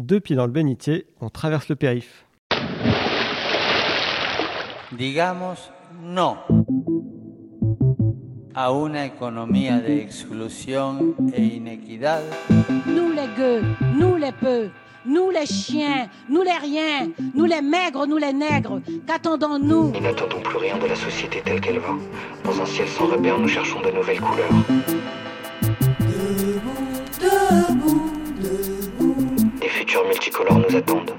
Deux pieds dans le bénitier, on traverse le périph. Digamos no a una economía de exclusión e inequidad. Nous les gueux, nous les peu, nous les chiens, nous les riens, nous les maigres, nous les nègres, qu'attendons-nous Nous n'attendons plus rien de la société telle qu'elle va. Dans un ciel sans repère, nous cherchons de nouvelles couleurs. Multicolores nous attendent.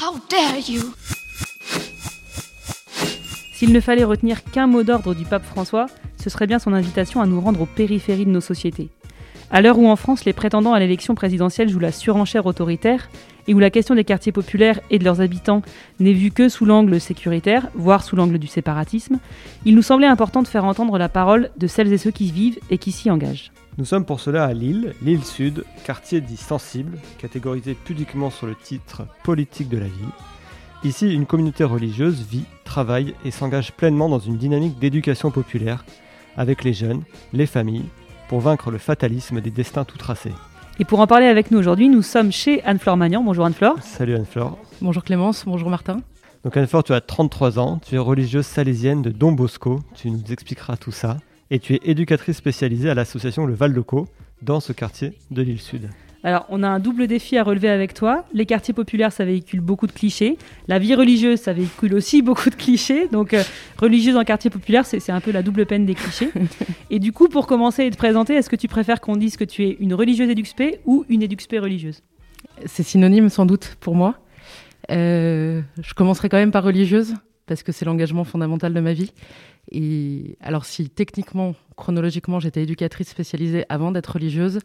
How dare you S'il ne fallait retenir qu'un mot d'ordre du pape François, ce serait bien son invitation à nous rendre aux périphéries de nos sociétés. À l'heure où en France les prétendants à l'élection présidentielle jouent la surenchère autoritaire, et où la question des quartiers populaires et de leurs habitants n'est vue que sous l'angle sécuritaire, voire sous l'angle du séparatisme, il nous semblait important de faire entendre la parole de celles et ceux qui vivent et qui s'y engagent. Nous sommes pour cela à Lille, Lille Sud, quartier dit sensible, catégorisé pudiquement sur le titre politique de la ville. Ici, une communauté religieuse vit, travaille et s'engage pleinement dans une dynamique d'éducation populaire, avec les jeunes, les familles, pour vaincre le fatalisme des destins tout tracés. Et pour en parler avec nous aujourd'hui, nous sommes chez Anne-Flore Magnan. Bonjour Anne-Flore. Salut Anne-Flore. Bonjour Clémence, bonjour Martin. Donc Anne-Flore, tu as 33 ans, tu es religieuse salésienne de Don Bosco, tu nous expliqueras tout ça, et tu es éducatrice spécialisée à l'association Le Val de Caux, dans ce quartier de l'île Sud. Alors, on a un double défi à relever avec toi. Les quartiers populaires, ça véhicule beaucoup de clichés. La vie religieuse, ça véhicule aussi beaucoup de clichés. Donc, euh, religieuse en quartier populaire, c'est un peu la double peine des clichés. et du coup, pour commencer et te présenter, est-ce que tu préfères qu'on dise que tu es une religieuse éduxpé ou une éduxpé religieuse? C'est synonyme sans doute pour moi. Euh, je commencerai quand même par religieuse, parce que c'est l'engagement fondamental de ma vie. Et alors si techniquement, chronologiquement, j'étais éducatrice spécialisée avant d'être religieuse,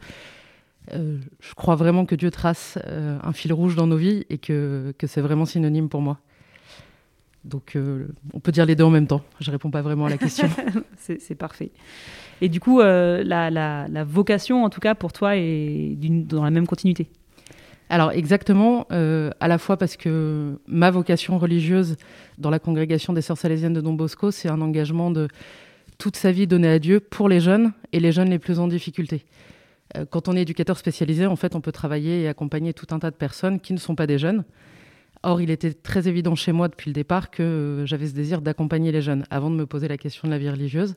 euh, je crois vraiment que Dieu trace euh, un fil rouge dans nos vies et que, que c'est vraiment synonyme pour moi. Donc euh, on peut dire les deux en même temps. Je réponds pas vraiment à la question. C'est parfait. Et du coup, la, la- la vocation, en tout cas, pour toi, est dans la même continuité. Alors exactement, à la fois parce que ma vocation religieuse dans la congrégation des Sœurs Salésiennes de Don Bosco, c'est un engagement de toute sa vie donnée à Dieu pour les jeunes et les jeunes les plus en difficulté. Euh, quand on est éducateur spécialisé, en fait, on peut travailler et accompagner tout un tas de personnes qui ne sont pas des jeunes. Or, il était très évident chez moi depuis le départ que euh, j'avais ce désir d'accompagner les jeunes avant de me poser la question de la vie religieuse.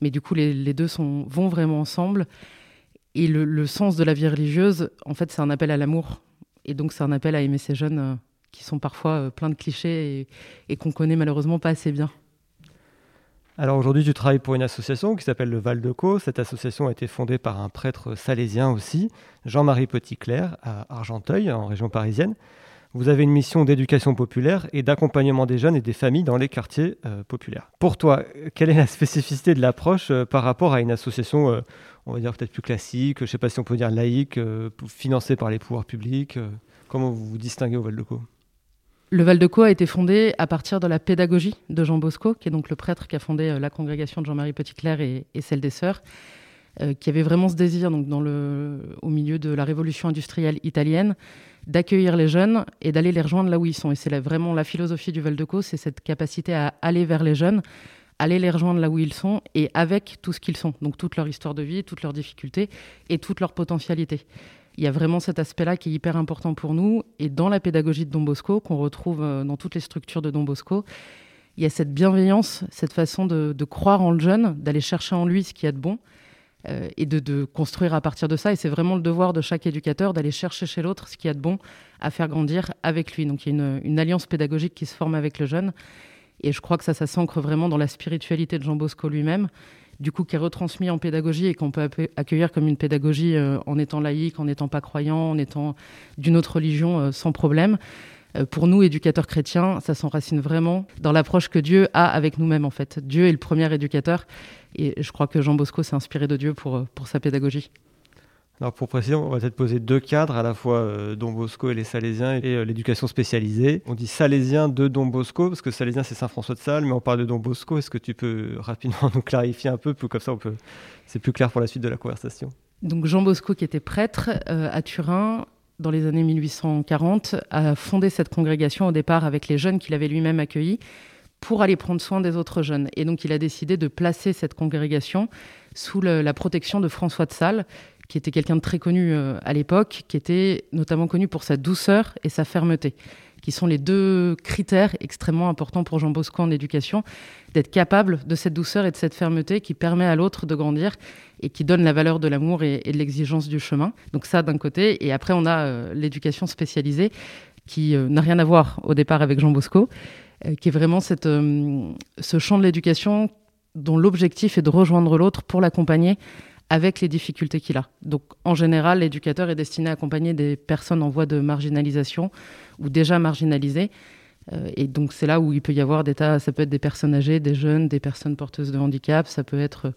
Mais du coup, les, deux sont, vont vraiment ensemble. Et le, sens de la vie religieuse, en fait, c'est un appel à l'amour. Et donc, c'est un appel à aimer ces jeunes euh, qui sont parfois euh, pleins de clichés et, et qu'on connaît malheureusement pas assez bien. Alors aujourd'hui, tu travailles pour une association qui s'appelle le Val de Caux. Cette association a été fondée par un prêtre salésien aussi, Jean-Marie Petitclerc, à Argenteuil, en région parisienne. Vous avez une mission d'éducation populaire et d'accompagnement des jeunes et des familles dans les quartiers euh, populaires. Pour toi, quelle est la spécificité de l'approche euh, par rapport à une association, euh, on va dire peut-être plus classique, je ne sais pas si on peut dire laïque, financée par les pouvoirs publics Comment vous vous distinguez au Val de Caux? Le Val de Caux a été fondé à partir de la pédagogie de Jean Bosco, qui est donc le prêtre qui a fondé euh, la congrégation de Jean-Marie Petitclerc et, et celle des Sœurs, euh, qui avait vraiment ce désir, donc au milieu de la révolution industrielle italienne, d'accueillir les jeunes et d'aller les rejoindre là où ils sont. Et c'est vraiment la philosophie du Val de Caux, c'est cette capacité à aller vers les jeunes, aller les rejoindre là où ils sont et avec tout ce qu'ils sont, donc toute leur histoire de vie, toutes leurs difficultés et toute leur potentialité. Il y a vraiment cet aspect-là qui est hyper important pour nous. Et dans la pédagogie de Don Bosco, qu'on retrouve euh, dans toutes les structures de Don Bosco, il y a cette bienveillance, cette façon de, croire en le jeune, d'aller chercher en lui ce qu'il y a de bon euh, et de, construire à partir de ça. Et c'est vraiment le devoir de chaque éducateur d'aller chercher chez l'autre ce qu'il y a de bon à faire grandir avec lui. Donc il y a une, une alliance pédagogique qui se forme avec le jeune. Et je crois que ça, ça s'ancre vraiment dans la spiritualité de Jean Bosco lui-même, du coup qui est retransmis en pédagogie et qu'on peut accueillir comme une pédagogie euh, en étant laïque, en n'étant pas croyant, en étant d'une autre religion euh, sans problème. Euh, pour nous, éducateurs chrétiens, ça s'enracine vraiment dans l'approche que Dieu a avec nous-mêmes, en fait. Dieu est le premier éducateur, et je crois que Jean Bosco s'est inspiré de Dieu pour, pour sa pédagogie. Alors pour préciser, on va peut-être poser deux cadres, à la fois euh, Don Bosco et les Salésiens et euh, l'éducation spécialisée. On dit Salésien de Don Bosco, parce que Salésien c'est Saint-François de Sales, mais on parle de Don Bosco. Est-ce que tu peux rapidement nous clarifier un peu, pour- comme ça peut... c'est plus clair pour la suite de la conversation Donc Jean Bosco, qui était prêtre euh, à Turin dans les années 1840, a fondé cette congrégation au départ avec les jeunes qu'il avait lui-même accueillis pour aller prendre soin des autres jeunes. Et donc il a décidé de placer cette congrégation sous la protection de François de Sales, qui était quelqu'un de très connu euh, à l'époque, qui était notamment connu pour sa douceur et sa fermeté, qui sont les deux critères extrêmement importants pour Jean Bosco en éducation, d'être capable de cette douceur et de cette fermeté qui permet à l'autre de grandir et qui donne la valeur de l'amour et, de l'exigence du chemin. Donc ça d'un côté, et après on a euh, l'éducation spécialisée qui euh, n'a rien à voir au départ avec Jean Bosco, qui est vraiment ce champ de l'éducation dont l'objectif est de rejoindre l'autre pour l'accompagner avec les difficultés qu'il a. Donc en général, l'éducateur est destiné à accompagner des personnes en voie de marginalisation ou déjà marginalisées. Euh, et donc c'est là où il peut y avoir des tas, ça peut être des personnes âgées, des jeunes, des personnes porteuses de handicap, ça peut être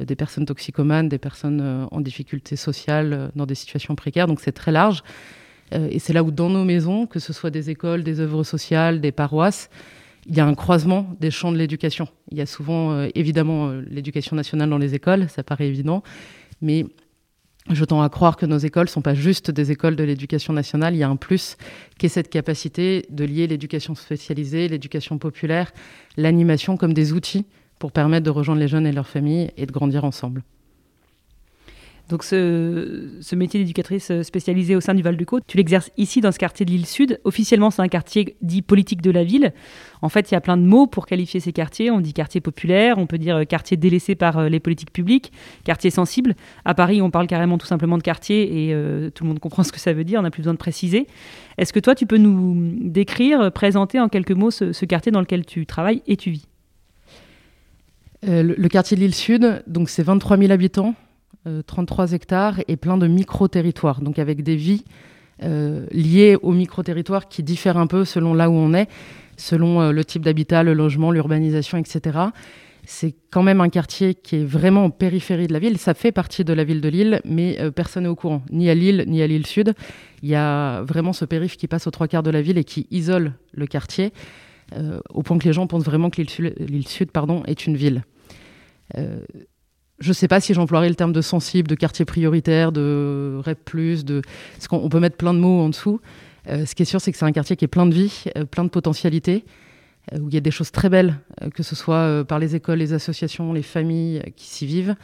euh, des personnes toxicomanes, des personnes euh, en difficulté sociale, dans des situations précaires. Donc c'est très large. et c'est là où dans nos maisons, que ce soit des écoles, des œuvres sociales, des paroisses, il y a un croisement des champs de l'éducation. Il y a souvent, euh, évidemment, euh, l'éducation nationale dans les écoles, ça paraît évident, mais je tends à croire que nos écoles ne sont pas juste des écoles de l'éducation nationale, il y a un plus qui est cette capacité de lier l'éducation spécialisée, l'éducation populaire, l'animation comme des outils pour permettre de rejoindre les jeunes et leurs familles et de grandir ensemble. Donc ce, métier d'éducatrice spécialisée au sein du Val-de-Côte, tu l'exerces ici dans ce quartier de l'île Sud. Officiellement, c'est un quartier dit politique de la ville. En fait, il y a plein de mots pour qualifier ces quartiers. On dit quartier populaire, on peut dire euh, quartier délaissé par euh, les politiques publiques, quartier sensible. À Paris, on parle carrément tout simplement de quartier et euh, tout le monde comprend ce que ça veut dire. On n'a plus besoin de préciser. Est-ce que toi, tu peux nous décrire, présenter en quelques mots ce, quartier dans lequel tu travailles et tu vis? Le, quartier de l'île Sud, donc c'est 23 000 habitants, 33 euh, hectares et plein de micro-territoires, donc avec des vies euh, liées aux micro-territoires qui diffèrent un peu selon là où on est, selon euh, le type d'habitat, le logement, l'urbanisation, etc. C'est quand même un quartier qui est vraiment en périphérie de la ville. Ça fait partie de la ville de Lille, mais personne n'est au courant, ni à Lille, ni à Lille Sud. Il y a vraiment ce périph' qui passe aux trois quarts de la ville et qui isole le quartier, au point que les gens pensent vraiment que l'île Sud, pardon, est une ville je ne sais pas si j'emploierais le terme de sensible, de quartier prioritaire, de REP+, de... parce qu'on peut mettre plein de mots en dessous. Euh, ce qui est sûr, c'est que c'est un quartier qui est plein de vie, euh, plein de potentialités, euh, où il y a des choses très belles, que ce soit par les écoles, les associations, les familles qui s'y vivent,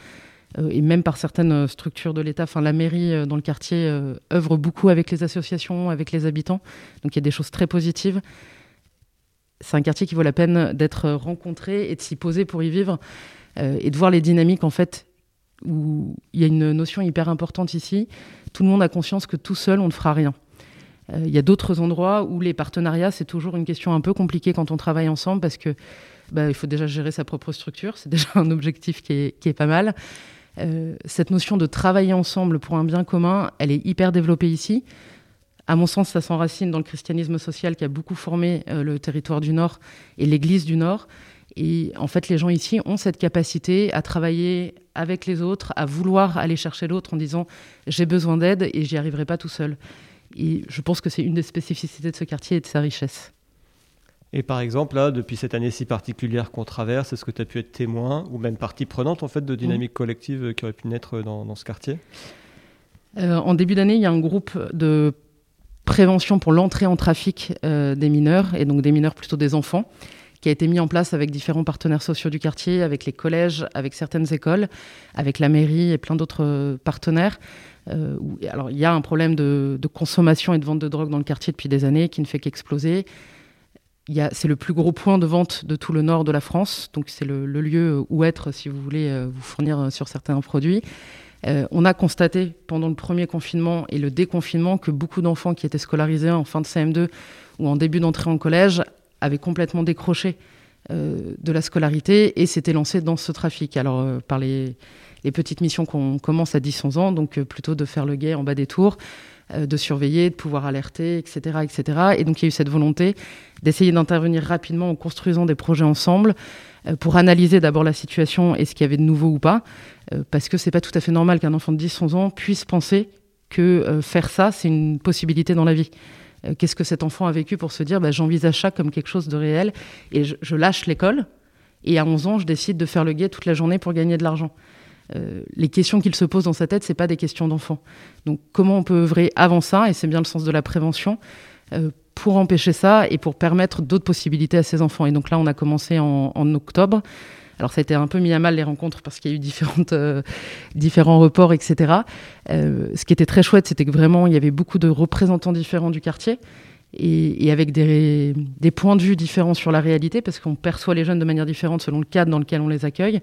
et même par certaines structures de l'État. Enfin, la mairie dans le quartier œuvre beaucoup avec les associations, avec les habitants, donc il y a des choses très positives. C'est un quartier qui vaut la peine d'être rencontré et de s'y poser pour y vivre. Euh, et de voir les dynamiques en fait où il y a une notion hyper importante ici. Tout le monde a conscience que tout seul, on ne fera rien. Euh, il y a d'autres endroits où les partenariats, c'est toujours une question un peu compliquée quand on travaille ensemble parce que bah, il faut déjà gérer sa propre structure. C'est déjà un objectif qui est, pas mal. Euh, cette notion de travailler ensemble pour un bien commun, elle est hyper développée ici. À mon sens, ça s'enracine dans le christianisme social qui a beaucoup formé le territoire du Nord et l'Église du Nord. Et en fait, les gens ici ont cette capacité à travailler avec les autres, à vouloir aller chercher l'autre en disant j'ai besoin d'aide et j'y arriverai pas tout seul. Et je pense que c'est une des spécificités de ce quartier et de sa richesse. Et par exemple, là, depuis cette année si particulière qu'on traverse, est-ce que tu as pu être témoin ou même partie prenante en fait de dynamiques collectives qui auraient pu naître dans, ce quartier? Euh, En début d'année, il y a un groupe de prévention pour l'entrée en trafic euh, des mineurs, et donc des mineurs plutôt des enfants, qui a été mis en place avec différents partenaires sociaux du quartier, avec les collèges, avec certaines écoles, avec la mairie et plein d'autres euh, partenaires. Euh, alors, il y a un problème de, consommation et de vente de drogue dans le quartier depuis des années qui ne fait qu'exploser. C'est le plus gros point de vente de tout le nord de la France, donc c'est le, lieu où être si vous voulez euh, vous fournir sur certains produits. on a constaté pendant le premier confinement et le déconfinement que beaucoup d'enfants qui étaient scolarisés en fin de CM2 ou en début d'entrée en collège avait complètement décroché euh, de la scolarité et s'était lancé dans ce trafic. Alors, euh, par les, petites missions qu'on commence à 10-11 ans, donc euh, plutôt de faire le guet en bas des tours, de surveiller, de pouvoir alerter, etc., etc. Et donc, il y a eu cette volonté d'essayer d'intervenir rapidement en construisant des projets ensemble pour analyser d'abord la situation et ce qu'il y avait de nouveau ou pas, parce que c'est pas tout à fait normal qu'un enfant de 10-11 ans puisse penser que faire ça, c'est une possibilité dans la vie. Euh, qu'est-ce que cet enfant a vécu pour se dire bah, j'envisage ça comme quelque chose de réel et je, lâche l'école et à 11 ans je décide de faire le guet toute la journée pour gagner de l'argent. Euh, les questions qu'il se pose dans sa tête, c'est pas des questions d'enfant. Donc comment on peut œuvrer avant ça, et c'est bien le sens de la prévention, euh, pour empêcher ça et pour permettre d'autres possibilités à ces enfants. Et donc là, on a commencé en, octobre. Alors ça a été un peu mis à mal les rencontres parce qu'il y a eu euh, différents reports, etc. Euh, ce qui était très chouette, c'était que vraiment, il y avait beaucoup de représentants différents du quartier et, avec des, points de vue différents sur la réalité parce qu'on perçoit les jeunes de manière différente selon le cadre dans lequel on les accueille.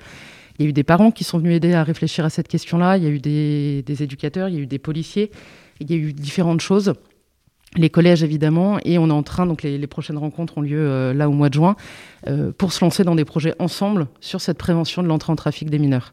Il y a eu des parents qui sont venus aider à réfléchir à cette question-là, il y a eu des éducateurs, il y a eu des policiers, il y a eu différentes choses les collèges évidemment, et on est en train, donc les, prochaines rencontres ont lieu euh, là au mois de juin, euh, pour se lancer dans des projets ensemble sur cette prévention de l'entrée en trafic des mineurs.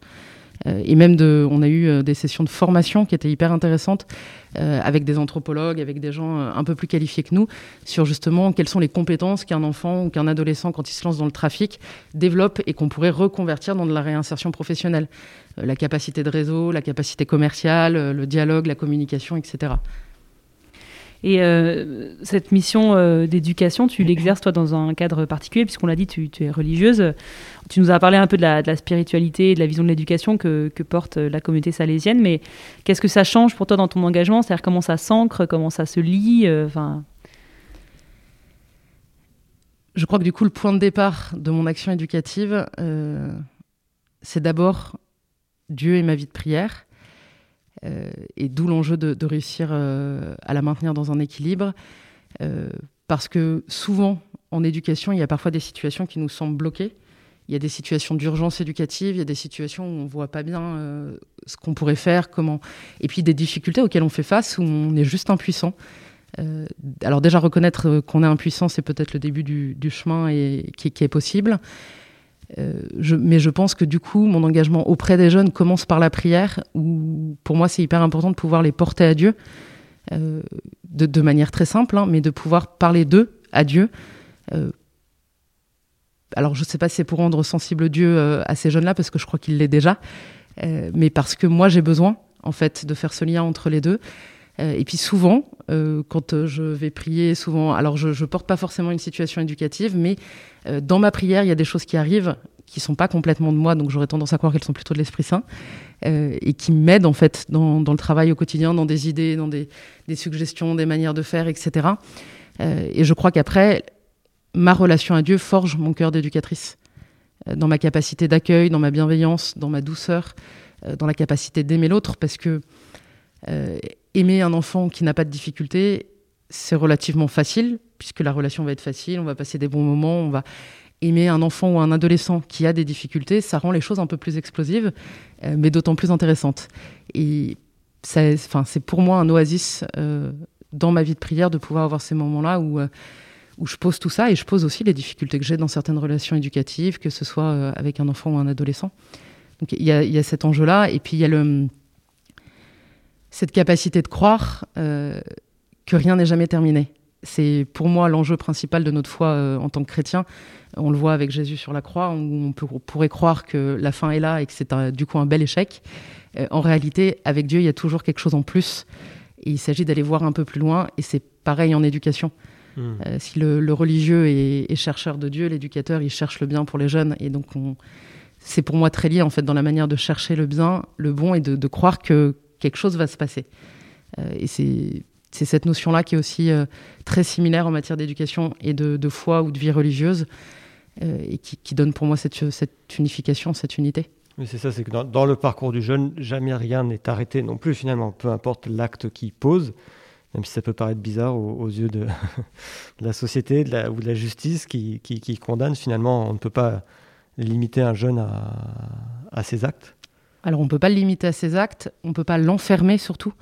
Euh, et même de, on a eu des sessions de formation qui étaient hyper intéressantes avec des anthropologues, avec des gens un peu plus qualifiés que nous, sur justement quelles sont les compétences qu'un enfant ou qu'un adolescent, quand il se lance dans le trafic, développe et qu'on pourrait reconvertir dans de la réinsertion professionnelle. la capacité de réseau, la capacité commerciale, le dialogue, la communication, etc. Et euh, cette mission euh, d'éducation, tu l'exerces toi dans un cadre particulier, puisqu'on l'a dit, tu, es religieuse. Tu nous as parlé un peu de la, spiritualité et de la vision de l'éducation que, porte euh, la communauté salésienne, mais qu'est-ce que ça change pour toi dans ton engagement? C'est-à-dire comment ça s'ancre, comment ça se lie enfin... Je crois que du coup, le point de départ de mon action éducative, c'est d'abord Dieu et ma vie de prière. Euh, et d'où l'enjeu de, réussir euh, à la maintenir dans un équilibre. Euh, parce que souvent, en éducation, il y a parfois des situations qui nous semblent bloquées. Il y a des situations d'urgence éducative, il y a des situations où on ne voit pas bien ce qu'on pourrait faire, comment. Et puis des difficultés auxquelles on fait face où on est juste impuissant. alors déjà reconnaître qu'on est impuissant, c'est peut-être le début du, chemin et qui, qui, est possible. Euh, mais je pense que du coup, mon engagement auprès des jeunes commence par la prière, où pour moi, c'est hyper important de pouvoir les porter à Dieu, euh, de, manière très simple, hein, mais de pouvoir parler d'eux à Dieu. Euh, alors, je ne sais pas si c'est pour rendre sensible Dieu à ces jeunes-là, parce que je crois qu'il l'est déjà, mais parce que moi, j'ai besoin, en fait, de faire ce lien entre les deux. Et puis souvent, quand je vais prier, souvent, alors je ne porte pas forcément une situation éducative, mais euh, dans ma prière, il y a des choses qui arrivent qui sont pas complètement de moi, donc j'aurais tendance à croire qu'elles sont plutôt de l'Esprit Saint, euh, et qui m'aident en fait dans, le travail au quotidien, dans des idées, dans des, suggestions, des manières de faire, etc. Euh, et je crois qu'après, ma relation à Dieu forge mon cœur d'éducatrice, dans ma capacité d'accueil, dans ma bienveillance, dans ma douceur, dans la capacité d'aimer l'autre, parce que aimer un enfant qui n'a pas de difficultés, c'est relativement facile, puisque la relation va être facile, on va passer des bons moments, on va aimer un enfant ou un adolescent qui a des difficultés, ça rend les choses un peu plus explosives, euh, mais d'autant plus intéressantes. Et c'est pour moi un oasis euh, dans ma vie de prière de pouvoir avoir ces moments-là où, euh, où je pose tout ça et je pose aussi les difficultés que j'ai dans certaines relations éducatives, que ce soit avec un enfant ou un adolescent. Donc il y, y a, cet enjeu-là, et puis il y a le, cette capacité de croire que rien n'est jamais terminé. C'est pour moi l'enjeu principal de notre foi euh, en tant que chrétien. On le voit avec Jésus sur la croix, où on, pourrait croire que la fin est là et que c'est du coup un bel échec. Euh, en réalité, avec Dieu, il y a toujours quelque chose en plus. Et il s'agit d'aller voir un peu plus loin. Et c'est pareil en éducation. Hmm. Euh, si le, religieux est, chercheur de Dieu, l'éducateur, il cherche le bien pour les jeunes. Et donc, c'est pour moi très lié en fait dans la manière de chercher le bien, le bon et de, de croire que quelque chose va se passer. et c'est cette notion-là qui est aussi euh, très similaire en matière d'éducation et de, foi ou de vie religieuse, euh, et qui, donne pour moi cette, unification, cette unité. Mais c'est ça, c'est que dans, le parcours du jeune, jamais rien n'est arrêté non plus finalement, peu importe l'acte qu'il pose, même si ça peut paraître bizarre aux, yeux de, la société ou de la justice qui, condamne, finalement, on ne peut pas limiter un jeune à ses actes. Alors on ne peut pas le limiter à ses actes, on ne peut pas l'enfermer surtout.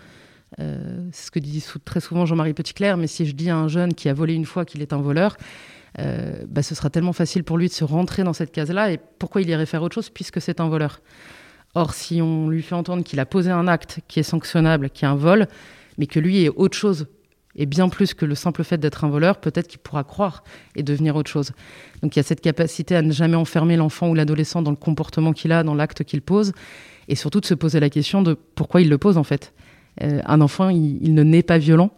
Euh, c'est ce que dit très souvent Jean-Marie Petitclerc, mais si je dis à un jeune qui a volé une fois qu'il est un voleur, euh, bah, ce sera tellement facile pour lui de se rentrer dans cette case-là. Et pourquoi il irait faire autre chose puisque c'est un voleur Or, si on lui fait entendre qu'il a posé un acte qui est sanctionnable, qui est un vol, mais que lui est autre chose, et bien plus que le simple fait d'être un voleur, peut-être qu'il pourra croire et devenir autre chose. Donc il y a cette capacité à ne jamais enfermer l'enfant ou l'adolescent dans le comportement qu'il a, dans l'acte qu'il pose, et surtout de se poser la question de pourquoi il le pose en fait. Euh, un enfant, il, ne naît pas violent.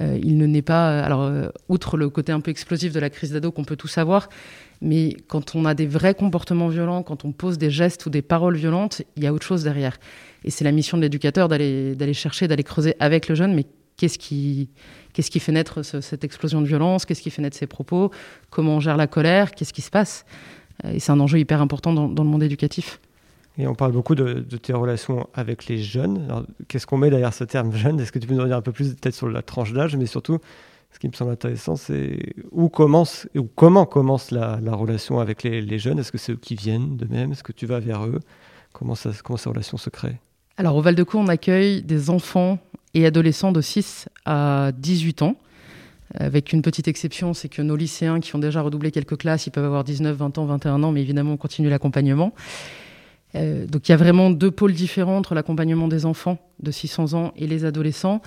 Euh, il ne naît pas. Alors, euh, outre le côté un peu explosif de la crise d'ado qu'on peut tout savoir, mais quand on a des vrais comportements violents, quand on pose des gestes ou des paroles violentes, il y a autre chose derrière. Et c'est la mission de l'éducateur d'aller chercher, d'aller creuser avec le jeune, mais qu'est-ce qui, qu'est-ce qui fait naître cette explosion de violence, qu'est-ce qui fait naître ces propos, comment on gère la colère, qu'est-ce qui se passe. Et c'est un enjeu hyper important dans, le monde éducatif. Et on parle beaucoup de, tes relations avec les jeunes. Qu'est-ce qu'on met derrière ce terme jeune? Est-ce que tu peux nous en dire un peu plus peut-être sur la tranche d'âge, mais surtout, ce qui me semble intéressant, c'est où commence ou comment commence la, relation avec les, jeunes? Est-ce que c'est eux qui viennent de même Est-ce que tu vas vers eux? Comment, ça, comment cette relation se crée Alors, au Val-de-Caux, on accueille des enfants et adolescents de 6 à 18 ans. Avec une petite exception, c'est que nos lycéens qui ont déjà redoublé quelques classes, ils peuvent avoir 19, 20 ans, 21 ans, mais évidemment, on continue l'accompagnement. Euh, donc il y a vraiment deux pôles différents entre l'accompagnement des enfants de 600 ans et les adolescents.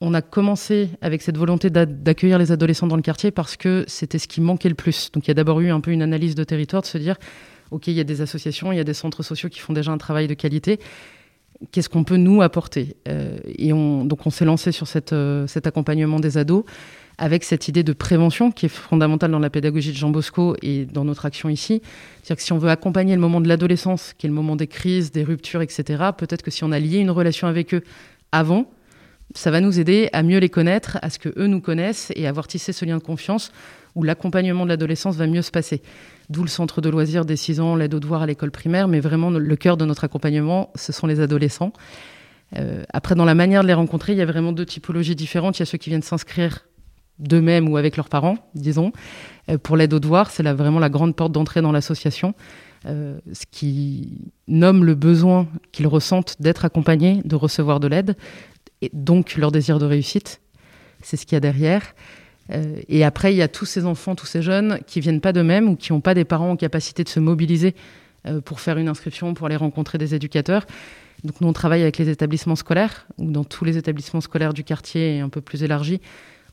On a commencé avec cette volonté d'accueillir les adolescents dans le quartier parce que c'était ce qui manquait le plus. Donc il y a d'abord eu un peu une analyse de territoire, de se dire, OK, il y a des associations, il y a des centres sociaux qui font déjà un travail de qualité qu'est-ce qu'on peut nous apporter euh, Et on, donc on s'est lancé sur euh, cet accompagnement des ados avec cette idée de prévention qui est fondamentale dans la pédagogie de Jean Bosco et dans notre action ici. C'est-à-dire que si on veut accompagner le moment de l'adolescence, qui est le moment des crises, des ruptures, etc., peut-être que si on a lié une relation avec eux avant, ça va nous aider à mieux les connaître, à ce que eux nous connaissent et à avoir tissé ce lien de confiance où l'accompagnement de l'adolescence va mieux se passer. D'où le centre de loisirs des 6 ans, l'aide aux devoirs à l'école primaire, mais vraiment le cœur de notre accompagnement, ce sont les adolescents. Euh, après, dans la manière de les rencontrer, il y a vraiment deux typologies différentes. Il y a ceux qui viennent s'inscrire d'eux-mêmes ou avec leurs parents, disons. Euh, pour l'aide aux devoirs, c'est vraiment la grande porte d'entrée dans l'association. Euh, ce qui nomme le besoin qu'ils ressentent d'être accompagnés, de recevoir de l'aide, et donc leur désir de réussite. C'est ce qu'il y a derrière. Euh, et après, il y a tous ces enfants, tous ces jeunes qui viennent pas d'eux-mêmes ou qui n'ont pas des parents en capacité de se mobiliser euh, pour faire une inscription, pour aller rencontrer des éducateurs. Donc nous, on travaille avec les établissements scolaires, ou dans tous les établissements scolaires du quartier et un peu plus élargi.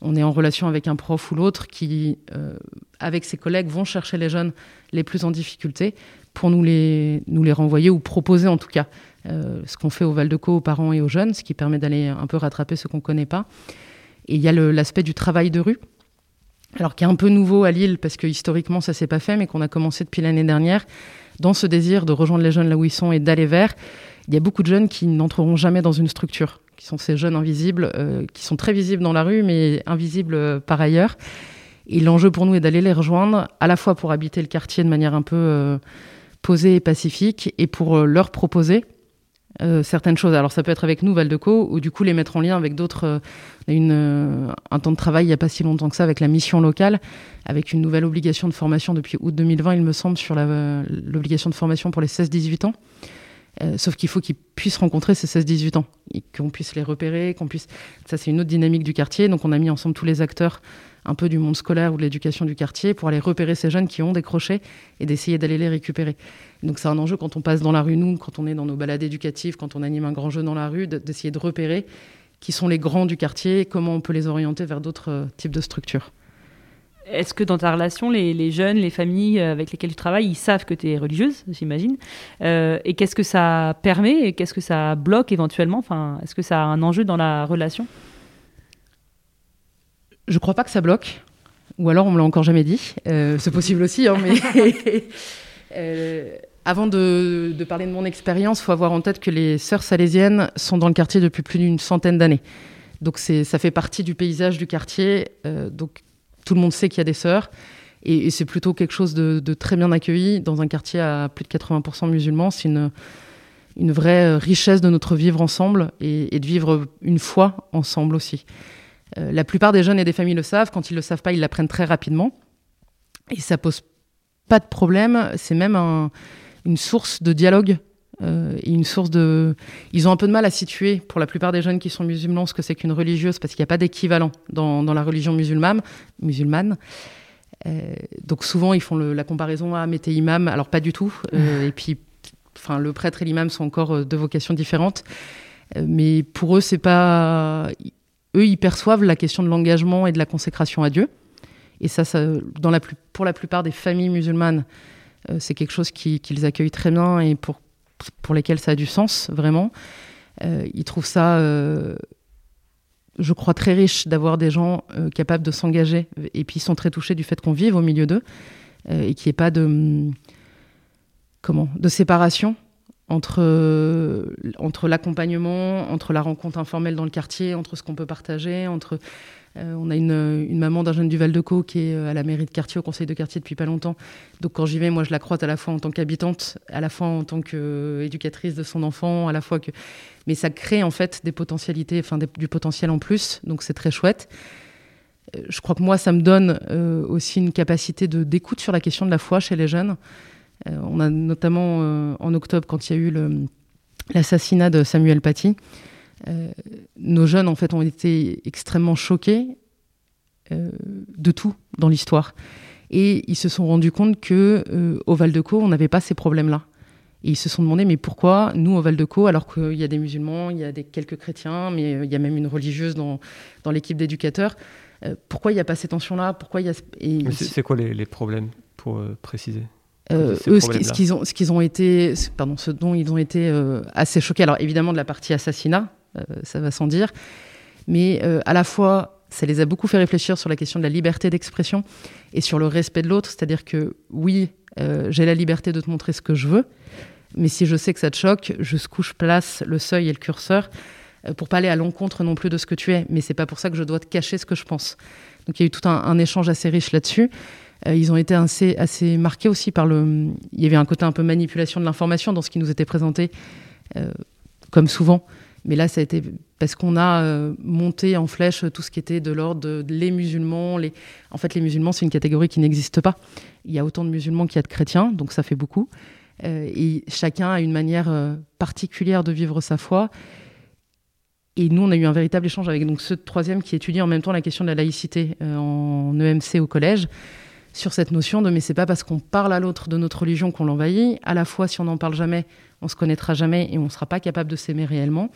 On est en relation avec un prof ou l'autre qui, euh, avec ses collègues, vont chercher les jeunes les plus en difficulté pour nous les, nous les renvoyer ou proposer en tout cas ce qu'on fait au Val-de-Caux aux parents et aux jeunes, ce qui permet d'aller un peu rattraper ce qu'on ne connaît pas. Et il y a l'aspect du travail de rue, alors qui est un peu nouveau à Lille parce que historiquement ça s'est pas fait, mais qu'on a commencé depuis l'année dernière. Dans ce désir de rejoindre les jeunes là où ils sont et d'aller vers, il y a beaucoup de jeunes qui n'entreront jamais dans une structure, qui sont ces jeunes invisibles, euh, qui sont très visibles dans la rue, mais invisibles euh, par ailleurs. Et l'enjeu pour nous est d'aller les rejoindre, à la fois pour habiter le quartier de manière un peu euh, posée et pacifique, et pour leur proposer euh, certaines choses. Alors ça peut être avec nous, Val-de-Co, ou du coup les mettre en lien avec d'autres. Euh, euh, un temps de travail il n'y a pas si longtemps que ça avec la mission locale, avec une nouvelle obligation de formation depuis août 2020, il me semble, sur l'obligation de formation pour les 16-18 ans. sauf qu'il faut qu'ils puissent rencontrer ces 16-18 ans, qu'on puisse les repérer, qu'on puisse. Ça, c'est une autre dynamique du quartier. Donc, on a mis ensemble tous les acteurs un peu du monde scolaire ou de l'éducation du quartier pour aller repérer ces jeunes qui ont décroché et d'essayer d'aller les récupérer. Donc c'est un enjeu quand on passe dans la rue, nous, quand on est dans nos balades éducatives, quand on anime un grand jeu dans la rue, d'essayer de repérer qui sont les grands du quartier, comment on peut les orienter vers d'autres euh, types de structures. Est-ce que dans ta relation, les, jeunes, les familles avec lesquelles tu travailles, ils savent que tu es religieuse, j'imagine euh, Et qu'est-ce que ça permet et qu'est-ce que ça bloque éventuellement? Enfin, Est-ce que ça a un enjeu dans la relation? Je crois pas que ça bloque. Ou alors on me l'a encore jamais dit. Euh, c'est possible aussi, hein, mais Avant de, parler de mon expérience, il faut avoir en tête que les sœurs salésiennes sont dans le quartier depuis plus d'une centaine d'années. Donc ça fait partie du paysage du quartier. Euh, donc tout le monde sait qu'il y a des sœurs. Et, c'est plutôt quelque chose de, très bien accueilli dans un quartier à plus de 80% musulmans. C'est une, une vraie richesse de notre vivre ensemble et, de vivre une foi ensemble aussi. Euh, la plupart des jeunes et des familles le savent. Quand ils ne le savent pas, ils l'apprennent très rapidement. Et ça pose pas de problème. C'est même un, une source de dialogue euh, et une source de. Ils ont un peu de mal à situer, pour la plupart des jeunes qui sont musulmans, ce que c'est qu'une religieuse, parce qu'il n'y a pas d'équivalent dans, dans, la religion musulmane. musulmane. Euh, donc souvent, ils font le, la comparaison à mettez imam. Alors pas du tout. Et puis, enfin, le prêtre et l'imam sont encore deux vocations différentes. mais pour eux, c'est pas. Eux, ils perçoivent la question de l'engagement et de la consécration à Dieu. Et ça, pour la plupart des familles musulmanes, euh, c'est quelque chose qu'ils accueillent très bien et pour, pour lesquels ça a du sens, vraiment. Euh, ils trouvent ça, euh, je crois, très riche d'avoir des gens capables de s'engager. Et puis, ils sont très touchés du fait qu'on vive au milieu d'eux et qu'il n'y ait pas de, comment, de séparation entre, entre l'accompagnement, entre la rencontre informelle dans le quartier, entre ce qu'on peut partager, entre euh, on a une, maman d'un jeune du Val-de-Caux qui est euh, à la mairie de quartier, au conseil de quartier depuis pas longtemps. Donc quand j'y vais, moi je la croise à la fois en tant qu'habitante, à la fois en tant qu'éducatrice de son enfant, à la fois que. Mais ça crée en fait des potentialités, enfin du potentiel en plus, donc c'est très chouette. Euh, Je crois que moi, ça me donne euh, aussi une capacité d'écoute sur la question de la foi chez les jeunes. Euh, on a notamment euh, en octobre, quand il y a eu l'assassinat de Samuel Paty, euh, nos jeunes en fait ont été extrêmement choqués de tout dans l'histoire. Et ils se sont rendus compte que au Val-de-Caux, on n'avait pas ces problèmes-là. Et ils se sont demandé, mais pourquoi nous, au Val-de-Caux, alors qu'il y a des musulmans, il y a des, quelques chrétiens, mais il y a même une religieuse dans, dans l'équipe d'éducateurs, euh, pourquoi il n'y a pas ces tensions-là? Pourquoi il y a... et C'est quoi les, les problèmes pour euh, préciser? Eux, ce qu'ils ont, ce qu'ils ont été, pardon, ce dont ils ont été euh, assez choqués. Alors évidemment de la partie assassinat, euh, ça va sans dire, mais euh, à la fois, ça les a beaucoup fait réfléchir sur la question de la liberté d'expression et sur le respect de l'autre. C'est-à-dire que oui, euh, j'ai la liberté de te montrer ce que je veux, mais si je sais que ça te choque, jusqu'où je place le seuil et le curseur euh, pour pas aller à l'encontre non plus de ce que tu es. Mais c'est pas pour ça que je dois te cacher ce que je pense. Donc il y a eu tout un, un échange assez riche là-dessus. Euh, ils ont été assez, marqués aussi par le. Il y avait un côté un peu manipulation de l'information dans ce qui nous était présenté, euh, comme souvent. Mais là, ça a été parce qu'on a euh, monté en flèche tout ce qui était de l'ordre de, les musulmans. En fait, les musulmans, c'est une catégorie qui n'existe pas. Il y a autant de musulmans qu'il y a de chrétiens, donc ça fait beaucoup. Et chacun a une manière particulière de vivre sa foi. Et nous, on a eu un véritable échange avec donc, ce troisième qui étudie en même temps la question de la laïcité en EMC au collège sur cette notion de mais c'est pas parce qu'on parle à l'autre de notre religion qu'on l'envahit. À la fois, si on n'en parle jamais, on se connaîtra jamais et on sera pas capable de s'aimer réellement.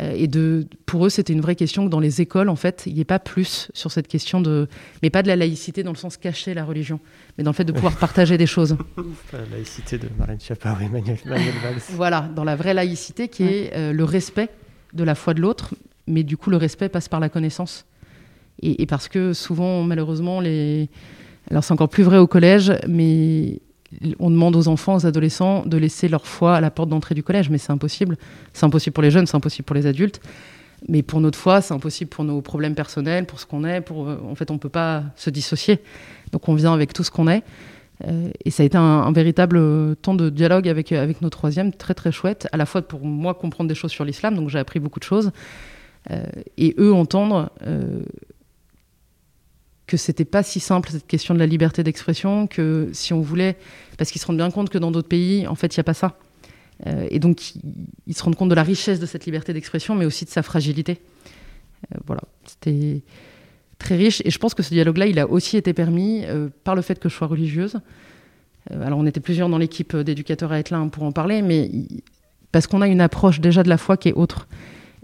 Euh, et de, pour eux, c'était une vraie question que dans les écoles, en fait, il n'y ait pas plus sur cette question de, mais pas de la laïcité dans le sens cacher la religion, mais dans le fait de pouvoir partager des choses. La laïcité de Schiappa ou Emmanuel, Manuel Valls. Voilà, dans la vraie laïcité qui est euh, le respect de la foi de l'autre, mais du coup, le respect passe par la connaissance. Et, et parce que souvent, malheureusement, les. Alors, c'est encore plus vrai au collège, mais on demande aux enfants, aux adolescents, de laisser leur foi à la porte d'entrée du collège, mais c'est impossible. C'est impossible pour les jeunes, c'est impossible pour les adultes. Mais pour notre foi, c'est impossible pour nos problèmes personnels, pour ce qu'on est. Euh, en fait, on ne peut pas se dissocier. Donc, on vient avec tout ce qu'on est. Euh, et ça a été un, véritable euh, temps de dialogue avec, avec nos troisièmes, très très chouette, à la fois pour moi comprendre des choses sur l'islam, donc j'ai appris beaucoup de choses, et eux entendre que c'était pas si simple cette question de la liberté d'expression, que si on voulait, parce qu'ils se rendent bien compte que dans d'autres pays, en fait, il n'y a pas ça. Euh, et donc, ils, se rendent compte de la richesse de cette liberté d'expression, mais aussi de sa fragilité. Euh, voilà, c'était très riche. Et je pense que ce dialogue-là, il a aussi été permis euh, par le fait que je sois religieuse. Alors, on était plusieurs dans l'équipe d'éducateurs à être là hein, pour en parler, mais parce qu'on a une approche déjà de la foi qui est autre.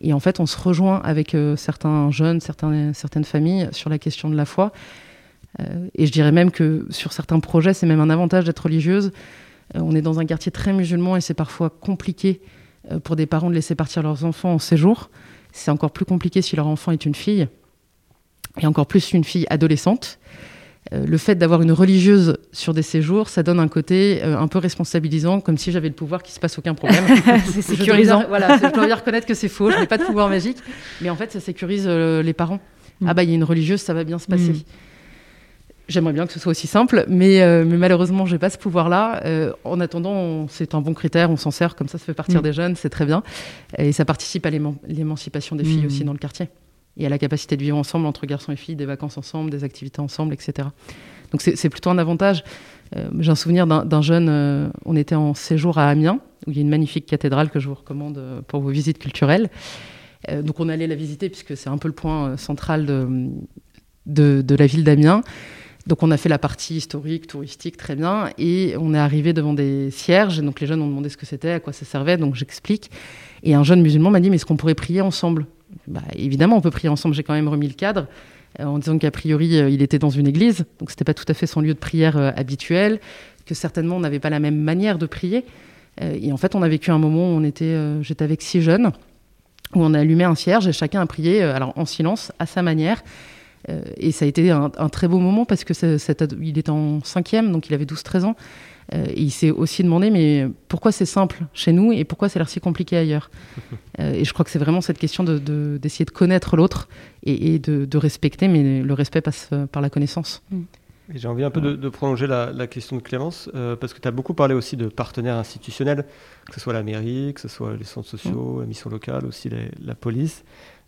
Et en fait, on se rejoint avec euh, certains jeunes, certaines familles sur la question de la foi. Euh, et je dirais même que sur certains projets, c'est même un avantage d'être religieuse. Euh, on est dans un quartier très musulman et c'est parfois compliqué pour des parents de laisser partir leurs enfants en séjour. C'est encore plus compliqué si leur enfant est une fille, et encore plus une fille adolescente. Euh, le fait d'avoir une religieuse sur des séjours, ça donne un côté euh, un peu responsabilisant, comme si j'avais le pouvoir qu'il se passe aucun problème. c'est Je dois sécurisant. voilà, je dois bien reconnaître que c'est faux, je n'ai pas de pouvoir magique, mais en fait, ça sécurise euh, les parents. Mm. Ah bah, il y a une religieuse, ça va bien se passer. Mm. J'aimerais bien que ce soit aussi simple, mais, euh, mais malheureusement, j'ai pas ce pouvoir-là. Euh, en attendant, c'est un bon critère, on s'en sert, comme ça, ça fait partir Mm. des jeunes, c'est très bien. Et ça participe à l'éman- l'émancipation des filles aussi dans le quartier. Et à la capacité de vivre ensemble entre garçons et filles, des vacances ensemble, des activités ensemble, etc. Donc c'est plutôt un avantage. Euh, J'ai un souvenir d'un jeune, euh, on était en séjour à Amiens, où il y a une magnifique cathédrale que je vous recommande euh, pour vos visites culturelles. Donc on allait la visiter puisque c'est un peu le point central de, de, de la ville d'Amiens. Donc on a fait la partie historique, touristique, très bien, et on est arrivé devant des cierges. Donc les jeunes ont demandé ce que c'était, à quoi ça servait, donc j'explique. Et un jeune musulman m'a dit mais est-ce qu'on pourrait prier ensemble? Bah, Évidemment, on peut prier ensemble. J'ai quand même remis le cadre euh, en disant qu'a priori euh, il était dans une église, donc c'était pas tout à fait son lieu de prière euh, habituel, que certainement on n'avait pas la même manière de prier. Et en fait, on a vécu un moment où on était, j'étais avec six jeunes, où on a allumé un cierge et chacun a prié, alors en silence, à sa manière. Et ça a été un, très beau moment parce que ado- il était en cinquième, donc il avait 12-13 ans. Euh, et il s'est aussi demandé, mais pourquoi c'est simple chez nous et pourquoi c'est l'air si compliqué ailleurs euh, Et je crois que c'est vraiment cette question d'essayer de, d'essayer de, connaître l'autre et, et de, de, respecter, mais le respect passe par la connaissance. Mm. J'ai envie un peu de, de prolonger la, la, question de Clémence, euh, parce que tu as beaucoup parlé aussi de partenaires institutionnels, que ce soit la mairie, que ce soit les centres sociaux, mm. la mission locale, aussi les, la police.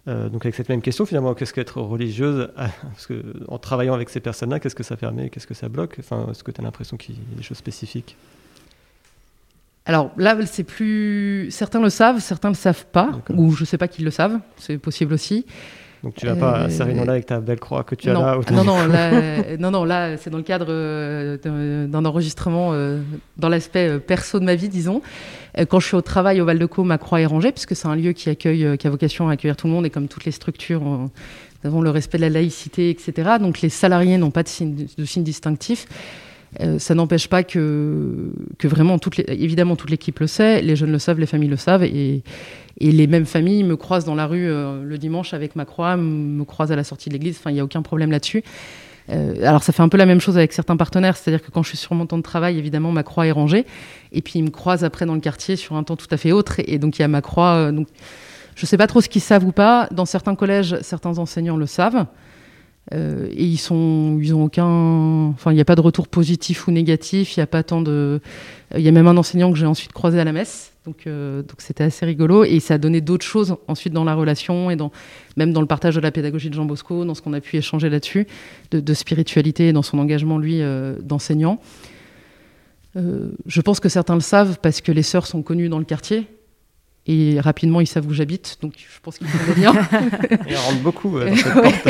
Euh, donc avec cette même question, finalement, qu'est-ce qu'être religieuse Parce que, En travaillant avec ces personnes-là, qu'est-ce que ça permet Qu'est-ce que ça bloque? Enfin, Est-ce que tu as l'impression qu'il y a des choses spécifiques? Alors là, c'est plus. Certains le savent, certains ne le savent pas, ou je ne sais pas qu'ils le savent, c'est possible aussi. Donc tu vas pas à Sarinola avec ta belle croix que tu as là Non, non, là, non, non, là, c'est dans le cadre euh, d'un enregistrement euh, dans l'aspect euh, perso de ma vie, disons. Quand je suis au travail au Val-de-Caux, ma croix est rangée, puisque c'est un lieu qui accueille, qui a vocation à accueillir tout le monde, et comme toutes les structures, nous avons le respect de la laïcité, etc. Donc les salariés n'ont pas de signe, de signe distinctif. Euh, ça n'empêche pas que, vraiment, évidemment, toute l'équipe le sait, les jeunes le savent, les familles le savent, et, et les mêmes familles me croisent dans la rue euh, le dimanche avec ma croix, me croisent à la sortie de l'église, enfin, il n'y a aucun problème là-dessus. Euh, alors ça fait un peu la même chose avec certains partenaires, c'est-à-dire que quand je suis sur mon temps de travail, évidemment, ma croix est rangée, et puis ils me croisent après dans le quartier sur un temps tout à fait autre, et, donc il y a ma croix. donc, je ne sais pas trop ce qu'ils savent ou pas. Dans certains collèges, certains enseignants le savent. Euh, et ils sont, ils ont aucun, enfin, il n'y a pas de retour positif ou négatif. Il y a pas tant de, il y a même un enseignant que j'ai ensuite croisé à la messe, donc euh, donc c'était assez rigolo et ça a donné d'autres choses ensuite dans la relation et dans même dans le partage de la pédagogie de Jean Bosco, dans ce qu'on a pu échanger là-dessus, de, de, spiritualité et dans son engagement lui euh, d'enseignant. Euh, je pense que certains le savent parce que les sœurs sont connues dans le quartier. Et rapidement, ils savent où j'habite, donc je pense qu'ils connaissent bien. ils rentrent beaucoup dans cette porte.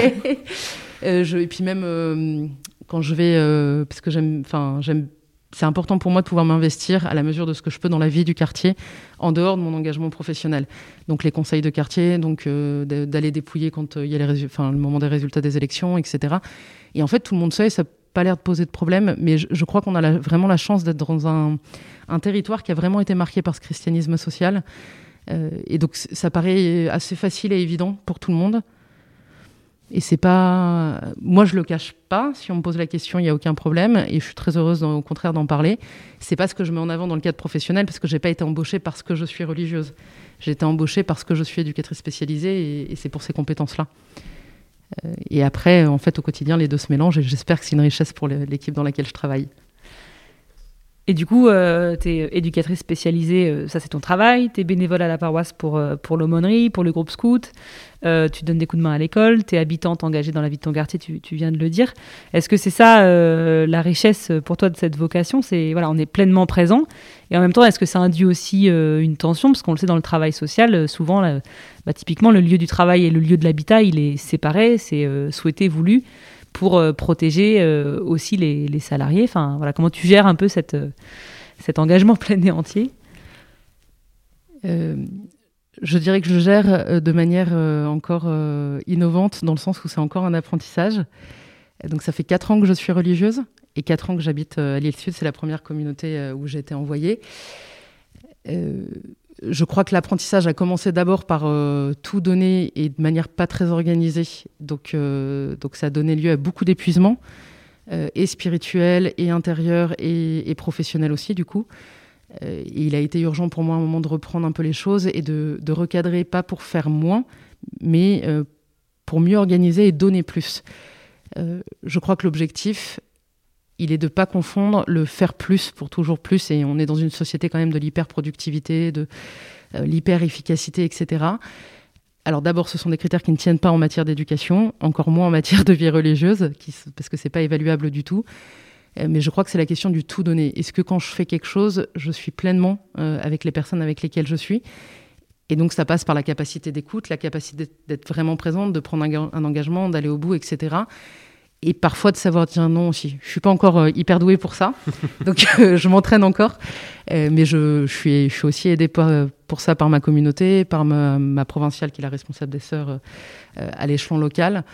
Euh, et puis même euh, quand je vais, euh, parce que j'aime, enfin j'aime, c'est important pour moi de pouvoir m'investir à la mesure de ce que je peux dans la vie du quartier, en dehors de mon engagement professionnel. Donc les conseils de quartier, donc d'aller dépouiller quand il y a le moment des résultats des élections, etc. Et en fait, tout le monde sait, ça n'a pas l'air de poser de problème, mais je, crois qu'on a vraiment la chance d'être dans un, territoire qui a vraiment été marqué par ce christianisme social. Et donc ça paraît assez facile et évident pour tout le monde. Et c'est pas. Moi, je le cache pas. Si on me pose la question, il n'y a aucun problème. Et je suis très heureuse, au contraire, d'en parler. C'est pas ce que je mets en avant dans le cadre professionnel, parce que j'ai pas été embauchée parce que je suis religieuse. J'ai été embauchée parce que je suis éducatrice spécialisée, et, c'est pour ces compétences-là. Euh, et après, en fait, au quotidien, les deux se mélangent, et j'espère que c'est une richesse pour l'équipe dans laquelle je travaille. Et du coup, euh, tu es éducatrice spécialisée, euh, ça c'est ton travail, tu es bénévole à la paroisse pour, euh, pour l'aumônerie, pour le groupe scout, euh, tu donnes des coups de main à l'école, tu es habitante engagée dans la vie de ton quartier, tu, tu viens de le dire. Est-ce que c'est ça la richesse pour toi de cette vocation? C'est voilà, on est pleinement présent. Et en même temps, est-ce que ça induit aussi une tension? Parce qu'on le sait dans le travail social, souvent, bah, typiquement, le lieu du travail et le lieu de l'habitat, il est séparé, c'est souhaité, voulu pour euh, protéger euh, aussi les, salariés. Enfin, voilà, comment tu gères un peu euh, cet engagement plein et entier? Je dirais que je gère de manière encore innovante, dans le sens où c'est encore un apprentissage. Donc ça fait quatre ans que je suis religieuse et quatre ans que j'habite à l'île Sud. C'est la première communauté où j'ai été envoyée je crois que l'apprentissage a commencé d'abord par euh, tout donner et de manière pas très organisée. Donc, euh, ça a donné lieu à beaucoup d'épuisement, euh, et spirituel, et intérieur, et, professionnel aussi, du coup. Il a été urgent pour moi à un moment de reprendre un peu les choses et de, recadrer, pas pour faire moins, mais pour mieux organiser et donner plus. Je crois que l'objectif, il est de pas confondre le faire plus pour toujours plus. Et on est dans une société quand même de l'hyper-productivité, de euh, l'hyper-efficacité, etc. Alors d'abord, ce sont des critères qui ne tiennent pas en matière d'éducation, encore moins en matière de vie religieuse, qui, parce que c'est pas évaluable du tout. Euh, mais je crois que c'est la question du tout donner. Est-ce que quand je fais quelque chose, je suis pleinement euh, avec les personnes avec lesquelles je suis? Et donc ça passe par la capacité d'écoute, la capacité d'être vraiment présente, de prendre un engagement, d'aller au bout, etc et parfois de savoir dire non aussi. Je suis pas encore euh, hyper douée pour ça, donc euh, je m'entraîne encore, euh, mais je, je, suis, je suis aussi aidée pour, pour ça par ma communauté, par ma, ma, provinciale qui est la responsable des sœurs euh, à l'échelon local,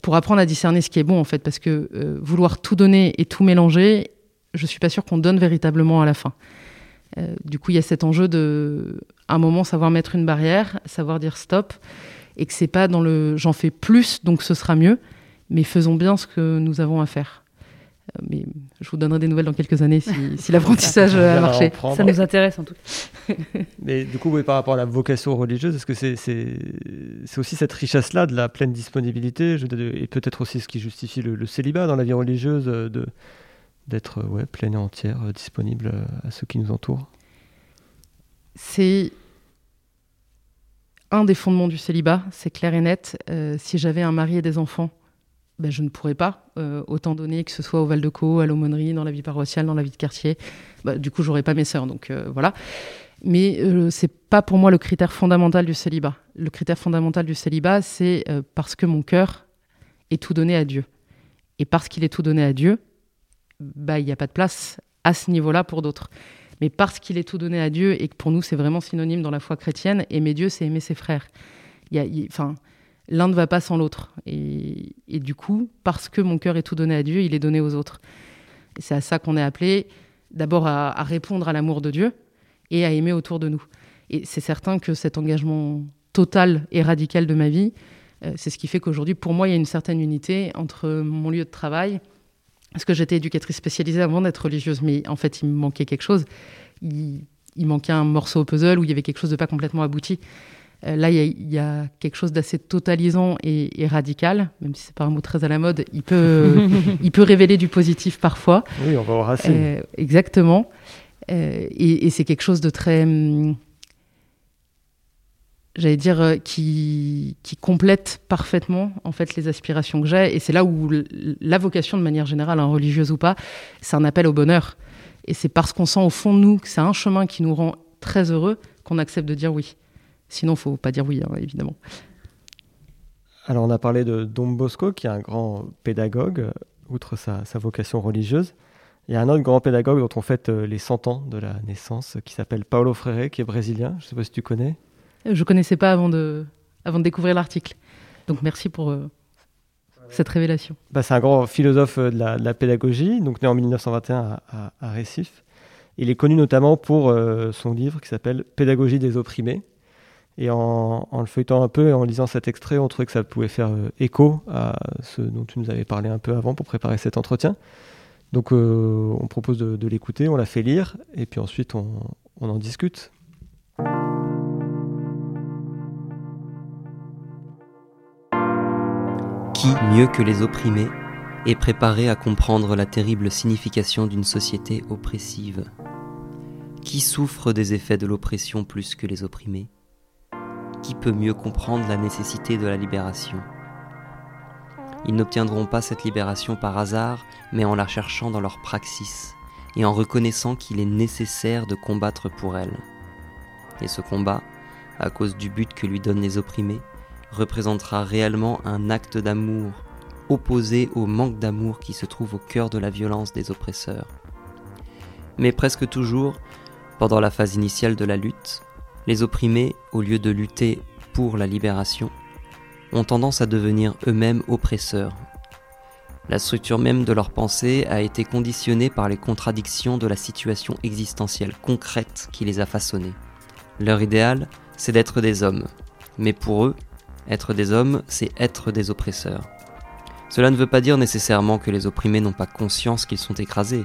pour apprendre à discerner ce qui est bon en fait, parce que vouloir tout donner et tout mélanger, je suis pas sûre qu'on donne véritablement à la fin. du coup, il y a cet enjeu de, à un moment, savoir mettre une barrière, savoir dire stop, et que c'est pas dans le j'en fais plus, donc ce sera mieux mais faisons bien ce que nous avons à faire. Euh, mais je vous donnerai des nouvelles dans quelques années si, si l'apprentissage a marché. Ça nous intéresse en tout cas. mais du coup, oui, par rapport à la vocation religieuse, est-ce que c'est aussi cette richesse-là de la pleine disponibilité et peut-être aussi ce qui justifie le, célibat dans la vie religieuse de d'être ouais, pleine et entière, disponible à ceux qui nous entourent? C'est un des fondements du célibat, c'est clair et net. Euh, si j'avais un mari et des enfants, ben, je ne pourrais pas euh, autant donner, que ce soit au Val-de-Caux, à l'aumônerie, dans la vie paroissiale, dans la vie de quartier. Bah, du coup, j'aurais pas mes sœurs, donc euh, voilà. Mais c'est pas pour moi le critère fondamental du célibat. Le critère fondamental du célibat, c'est parce que mon cœur est tout donné à Dieu. Et parce qu'il est tout donné à Dieu, bah, il n'y a pas de place à ce niveau-là pour d'autres mais parce qu'il est tout donné à Dieu et que pour nous c'est vraiment synonyme dans la foi chrétienne, aimer Dieu c'est aimer ses frères. Il enfin, l'un ne va pas sans l'autre. Et, du coup, parce que mon cœur est tout donné à Dieu, il est donné aux autres. c'est à ça qu'on est appelé, d'abord à, répondre à l'amour de Dieu et à aimer autour de nous. Et c'est certain que cet engagement total et radical de ma vie, euh, c'est ce qui fait qu'aujourd'hui, pour moi, il y a une certaine unité entre mon lieu de travail, parce que j'étais éducatrice spécialisée avant d'être religieuse, mais en fait, il me manquait quelque chose. Il, manquait un morceau au puzzle où il y avait quelque chose de pas complètement abouti. Euh, là, il y, a, quelque chose d'assez totalisant et, radical, même si c'est pas un mot très à la mode. Il peut, il peut révéler du positif parfois. Oui, on va voir euh, exactement. Euh, et, et c'est quelque chose de très. Hum, j'allais dire, euh, qui, qui complète parfaitement en fait les aspirations que j'ai. Et c'est là où la vocation, de manière générale, hein, religieuse ou pas, c'est un appel au bonheur. Et c'est parce qu'on sent au fond de nous que c'est un chemin qui nous rend très heureux qu'on accepte de dire oui. Sinon, faut pas dire oui, hein, évidemment. Alors, on a parlé de Don Bosco, qui est un grand pédagogue, outre sa, sa vocation religieuse. Il y a un autre grand pédagogue dont on fête euh, les 100 ans de la naissance, qui s'appelle Paulo Freire, qui est brésilien. Je ne sais pas si tu connais. Je ne connaissais pas avant de, avant de découvrir l'article. Donc merci pour euh, cette révélation. Bah, c'est un grand philosophe euh, de la, pédagogie, donc né en 1921 à, à, Récif. Il est connu notamment pour euh, son livre qui s'appelle Pédagogie des opprimés. Et en, le feuilletant un peu et en lisant cet extrait, on trouvait que ça pouvait faire écho à ce dont tu nous avais parlé un peu avant pour préparer cet entretien. Donc on propose de, l'écouter, on la fait lire, et puis ensuite on, on en discute. Qui, mieux que les opprimés, est préparé à comprendre la terrible signification d'une société oppressive? Qui souffre des effets de l'oppression plus que les opprimés? Qui peut mieux comprendre la nécessité de la libération? Ils n'obtiendront pas cette libération par hasard, mais en la cherchant dans leur praxis et en reconnaissant qu'il est nécessaire de combattre pour elle. Et ce combat, à cause du but que lui donnent les opprimés, représentera réellement un acte d'amour opposé au manque d'amour qui se trouve au cœur de la violence des oppresseurs. Mais presque toujours, pendant la phase initiale de la lutte, les opprimés, au lieu de lutter pour la libération, ont tendance à devenir eux-mêmes oppresseurs. La structure même de leur pensée a été conditionnée par les contradictions de la situation existentielle concrète qui les a façonnés. Leur idéal, c'est d'être des hommes, mais pour eux, être des hommes, c'est être des oppresseurs. Cela ne veut pas dire nécessairement que les opprimés n'ont pas conscience qu'ils sont écrasés,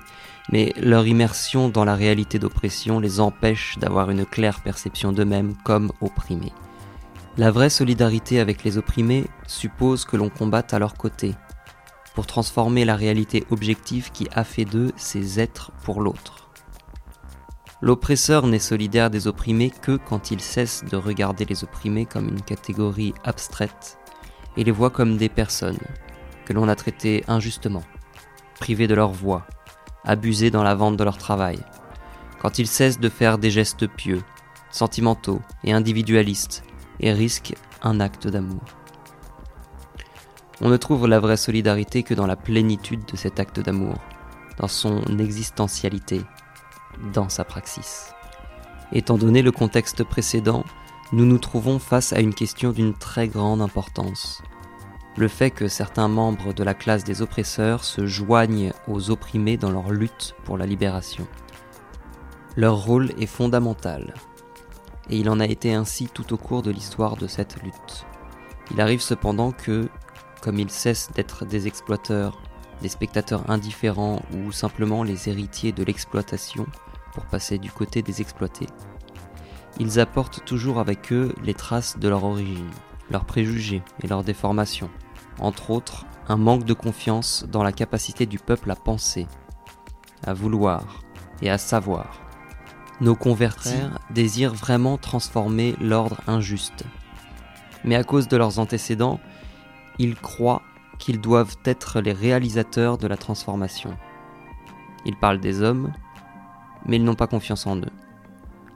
mais leur immersion dans la réalité d'oppression les empêche d'avoir une claire perception d'eux-mêmes comme opprimés. La vraie solidarité avec les opprimés suppose que l'on combatte à leur côté, pour transformer la réalité objective qui a fait d'eux ces êtres pour l'autre. L'oppresseur n'est solidaire des opprimés que quand il cesse de regarder les opprimés comme une catégorie abstraite et les voit comme des personnes que l'on a traitées injustement, privées de leur voix, abusées dans la vente de leur travail, quand il cesse de faire des gestes pieux, sentimentaux et individualistes et risque un acte d'amour. On ne trouve la vraie solidarité que dans la plénitude de cet acte d'amour, dans son existentialité dans sa praxis. Étant donné le contexte précédent, nous nous trouvons face à une question d'une très grande importance. Le fait que certains membres de la classe des oppresseurs se joignent aux opprimés dans leur lutte pour la libération. Leur rôle est fondamental, et il en a été ainsi tout au cours de l'histoire de cette lutte. Il arrive cependant que, comme ils cessent d'être des exploiteurs des spectateurs indifférents ou simplement les héritiers de l'exploitation pour passer du côté des exploités. Ils apportent toujours avec eux les traces de leur origine, leurs préjugés et leurs déformations, entre autres un manque de confiance dans la capacité du peuple à penser, à vouloir et à savoir. Nos convertis désirent vraiment transformer l'ordre injuste. Mais à cause de leurs antécédents, ils croient qu'ils doivent être les réalisateurs de la transformation. Ils parlent des hommes, mais ils n'ont pas confiance en eux.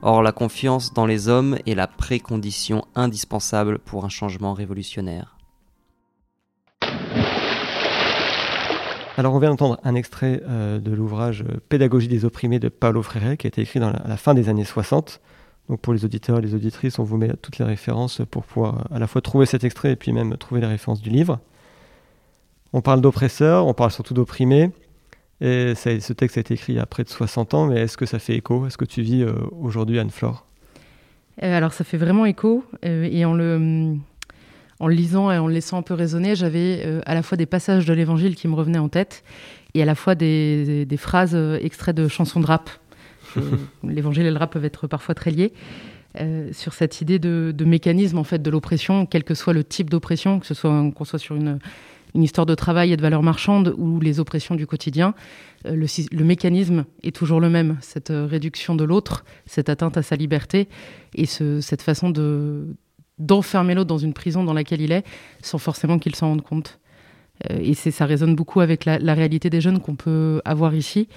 Or, la confiance dans les hommes est la précondition indispensable pour un changement révolutionnaire. Alors on vient d'entendre un extrait euh, de l'ouvrage Pédagogie des opprimés de Paulo Freire qui a été écrit dans la, à la fin des années 60. Donc pour les auditeurs et les auditrices, on vous met toutes les références pour pouvoir euh, à la fois trouver cet extrait et puis même trouver les références du livre. On parle d'oppresseurs, on parle surtout d'opprimés. Et ce texte a été écrit il y a près de 60 ans, mais est-ce que ça fait écho? Est-ce que tu vis euh, aujourd'hui Anne-Flore? Alors ça fait vraiment écho. et en le en le lisant et en le laissant un peu résonner, j'avais euh, à la fois des passages de l'évangile qui me revenaient en tête et à la fois des, phrases euh, extraits de chansons de rap. Euh, l'évangile et le rap peuvent être parfois très liés. sur cette idée de, mécanisme en fait de l'oppression, quel que soit le type d'oppression, que ce soit qu'on soit sur une, histoire de travail et de valeurs marchandes ou les oppressions du quotidien, le, mécanisme est toujours le même. Cette réduction de l'autre, cette atteinte à sa liberté et cette façon de, d'enfermer l'autre dans une prison dans laquelle il est, sans forcément qu'il s'en rende compte. Euh, et ça résonne beaucoup avec la, réalité des jeunes qu'on peut avoir ici,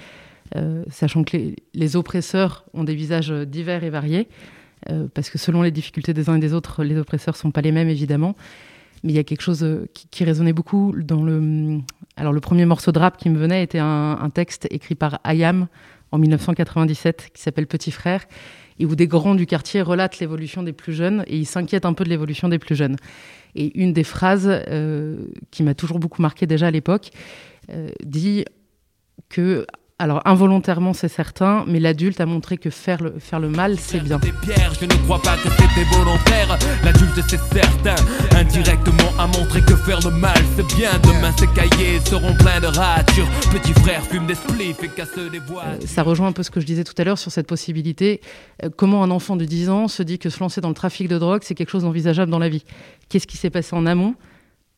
euh, sachant que les, oppresseurs ont des visages divers et variés, euh, parce que selon les difficultés des uns et des autres, les oppresseurs ne sont pas les mêmes, évidemment. Mais il y a quelque chose qui, résonnait beaucoup dans le... Alors le premier morceau de rap qui me venait était un, un texte écrit par Ayam en 1997 qui s'appelle Petit Frère et où des grands du quartier relatent l'évolution des plus jeunes et ils s'inquiètent un peu de l'évolution des plus jeunes. Et une des phrases euh, qui m'a toujours beaucoup marqué déjà à l'époque euh, dit que alors involontairement c'est certain, mais l'adulte a montré que faire le, faire le mal c'est bien. je ne crois pas que c'était volontaire. L'adulte c'est certain, indirectement a montré que faire le mal c'est bien. Demain ces cahiers seront pleins de ratures. Petit frère fume des spliffs et casse des voix. ça rejoint un peu ce que je disais tout à l'heure sur cette possibilité. Euh, comment un enfant de 10 ans se dit que se lancer dans le trafic de drogue c'est quelque chose d'envisageable dans la vie Qu'est-ce qui s'est passé en amont?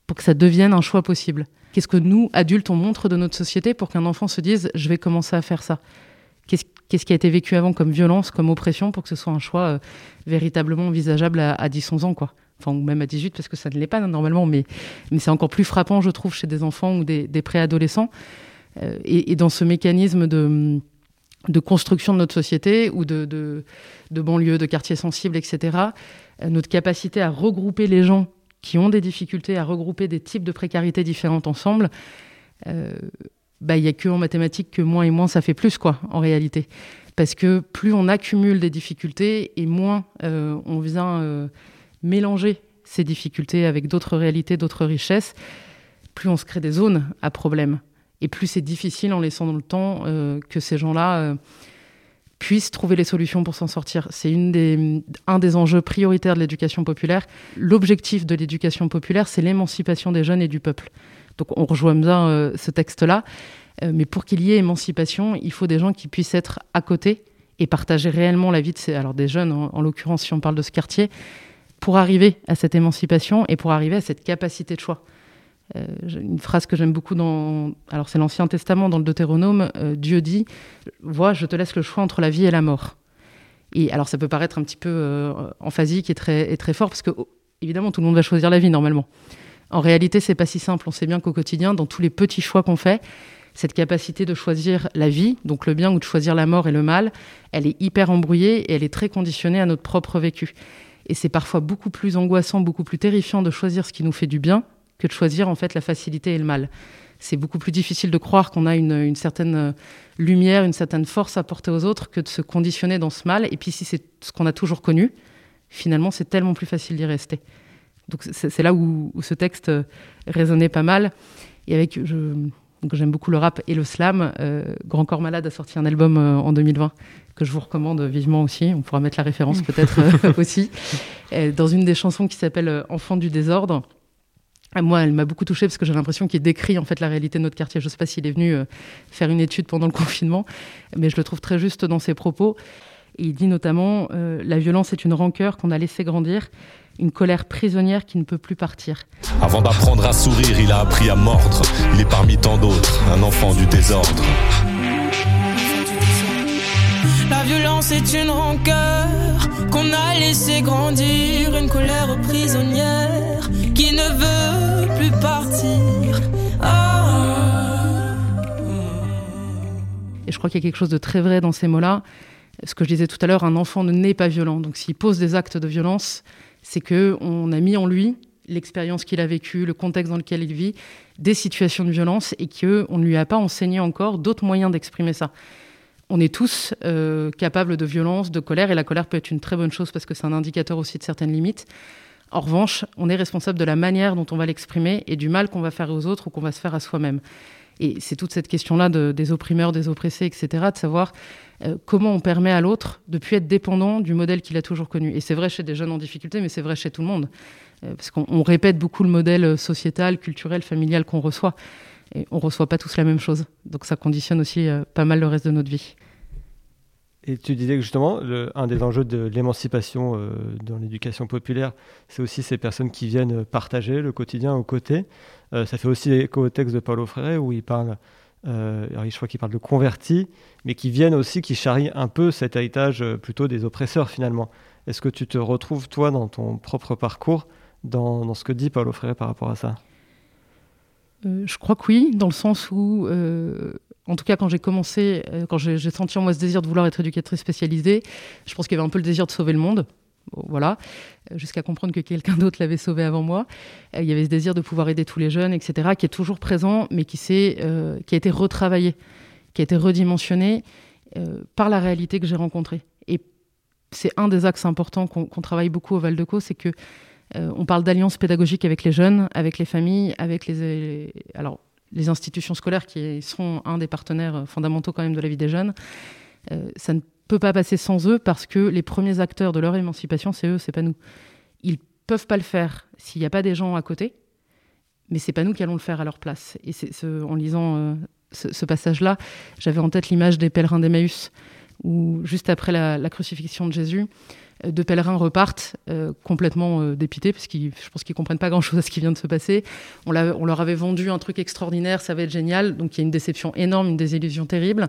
Pour que ça devienne un choix possible Qu'est-ce que nous, adultes, on montre de notre société pour qu'un enfant se dise je vais commencer à faire ça? Qu'est-ce qui a été vécu avant comme violence, comme oppression, pour que ce soit un choix euh, véritablement envisageable à, 10-11 ans quoi? Enfin, ou même à 18, parce que ça ne l'est pas normalement, mais, mais c'est encore plus frappant, je trouve, chez des enfants ou des, préadolescents. Euh, et, dans ce mécanisme de, de construction de notre société ou de, de, banlieues, de quartiers sensibles, etc., euh, notre capacité à regrouper les gens qui ont des difficultés à regrouper des types de précarité différentes ensemble, euh, bah, il n'y a que en mathématiques que moins et moins ça fait plus, quoi, en réalité. Parce que plus on accumule des difficultés et moins euh, on vient euh, mélanger ces difficultés avec d'autres réalités, d'autres richesses, plus on se crée des zones à problème. Et plus c'est difficile en laissant dans le temps que ces gens-là puissent trouver les solutions pour s'en sortir. C'est des, un des enjeux prioritaires de l'éducation populaire. L'objectif de l'éducation populaire, c'est l'émancipation des jeunes et du peuple. Donc on rejoint bien euh, ce texte-là. Euh, mais pour qu'il y ait émancipation, il faut des gens qui puissent être à côté et partager réellement la vie de ces, alors des jeunes, en l'occurrence si on parle de ce quartier, pour arriver à cette émancipation et pour arriver à cette capacité de choix. Euh, une phrase que j'aime beaucoup dans, alors c'est l'Ancien Testament, dans le Deutéronome, euh, Dieu dit, vois, je te laisse le choix entre la vie et la mort. Et alors ça peut paraître un petit peu euh, emphasique et très, et très fort, parce que oh, évidemment tout le monde va choisir la vie normalement. En réalité, c'est pas si simple. On sait bien qu'au quotidien, dans tous les petits choix qu'on fait, cette capacité de choisir la vie, donc le bien, ou de choisir la mort et le mal, elle est hyper embrouillée et elle est très conditionnée à notre propre vécu. Et c'est parfois beaucoup plus angoissant, beaucoup plus terrifiant de choisir ce qui nous fait du bien que de choisir en fait la facilité et le mal. C'est beaucoup plus difficile de croire qu'on a une, certaine euh, lumière, une certaine force à porter aux autres que de se conditionner dans ce mal. Et puis si c'est ce qu'on a toujours connu, finalement c'est tellement plus facile d'y rester. Donc c'est là où, ce texte euh, résonnait pas mal. Et avec, j'aime beaucoup le rap et le slam. Euh, Grand Corps Malade a sorti un album en 2020 que je vous recommande vivement aussi. On pourra mettre la référence peut-être aussi. dans une des chansons qui s'appelle Enfant du désordre, Moi, elle m'a beaucoup touchée parce que j'ai l'impression qu'il décrit en fait la réalité de notre quartier. Je ne sais pas s'il est venu faire une étude pendant le confinement, mais je le trouve très juste dans ses propos. il dit notamment La violence est une rancœur qu'on a laissé grandir une colère prisonnière qui ne peut plus partir. Avant d'apprendre à sourire, il a appris à mordre. Il est parmi tant d'autres, un enfant du désordre. La violence est une rancœur qu'on a laissé grandir, une colère prisonnière qui ne veut plus partir. Ah. Et je crois qu'il y a quelque chose de très vrai dans ces mots-là. Ce que je disais tout à l'heure, un enfant ne naît pas violent. Donc s'il pose des actes de violence, c'est qu'on a mis en lui l'expérience qu'il a vécue, le contexte dans lequel il vit, des situations de violence et qu'on ne lui a pas enseigné encore d'autres moyens d'exprimer ça. On est tous euh, capables de violence, de colère, et la colère peut être une très bonne chose parce que c'est un indicateur aussi de certaines limites. En revanche, on est responsable de la manière dont on va l'exprimer et du mal qu'on va faire aux autres ou qu'on va se faire à soi-même. Et c'est toute cette question-là de, des opprimeurs, des oppressés, etc., de savoir euh, comment on permet à l'autre de plus être dépendant du modèle qu'il a toujours connu. Et c'est vrai chez des jeunes en difficulté, mais c'est vrai chez tout le monde. Euh, parce qu'on répète beaucoup le modèle sociétal, culturel, familial qu'on reçoit. Et on reçoit pas tous la même chose. Donc ça conditionne aussi euh, pas mal le reste de notre vie. Et tu disais que justement, un des enjeux de l'émancipation dans l'éducation populaire, c'est aussi ces personnes qui viennent partager le quotidien aux côtés. ça fait aussi écho au texte de Paulo Freire où il parle euh, je crois qu'ils parlent de convertis, mais qui viennent aussi, qui charrient un peu cet héritage euh, plutôt des oppresseurs finalement. Est-ce que tu te retrouves, toi, dans ton propre parcours, dans, ce que dit Paulo Freire par rapport à ça? euh, Je crois que oui, dans le sens où, en tout cas, quand j'ai commencé, quand j'ai senti en moi ce désir de vouloir être éducatrice spécialisée, je pense qu'il y avait un peu le désir de sauver le monde voilà, jusqu'à comprendre que quelqu'un d'autre l'avait sauvé avant moi. Euh, il y avait ce désir de pouvoir aider tous les jeunes, etc., qui est toujours présent, mais qui, euh, qui a été retravaillé, qui a été redimensionné euh, par la réalité que j'ai rencontrée. Et c'est un des axes importants qu'on travaille beaucoup au Val-de-Caux, c'est que on parle d'alliance pédagogique avec les jeunes, avec les familles, avec les, alors, les institutions scolaires qui sont un des partenaires fondamentaux quand même de la vie des jeunes. ça ne peut pas passer sans eux parce que les premiers acteurs de leur émancipation, c'est eux, c'est pas nous. Ils peuvent pas le faire s'il n'y a pas des gens à côté, mais c'est pas nous qui allons le faire à leur place. Et c'est ce, en lisant euh, ce, passage-là, j'avais en tête l'image des pèlerins d'Emmaüs, où juste après la, crucifixion de Jésus, euh, deux pèlerins repartent euh, complètement dépités, parce que je pense qu'ils comprennent pas grand-chose à ce qui vient de se passer. On, leur avait vendu un truc extraordinaire, ça va être génial, donc il y a une déception énorme, une désillusion terrible.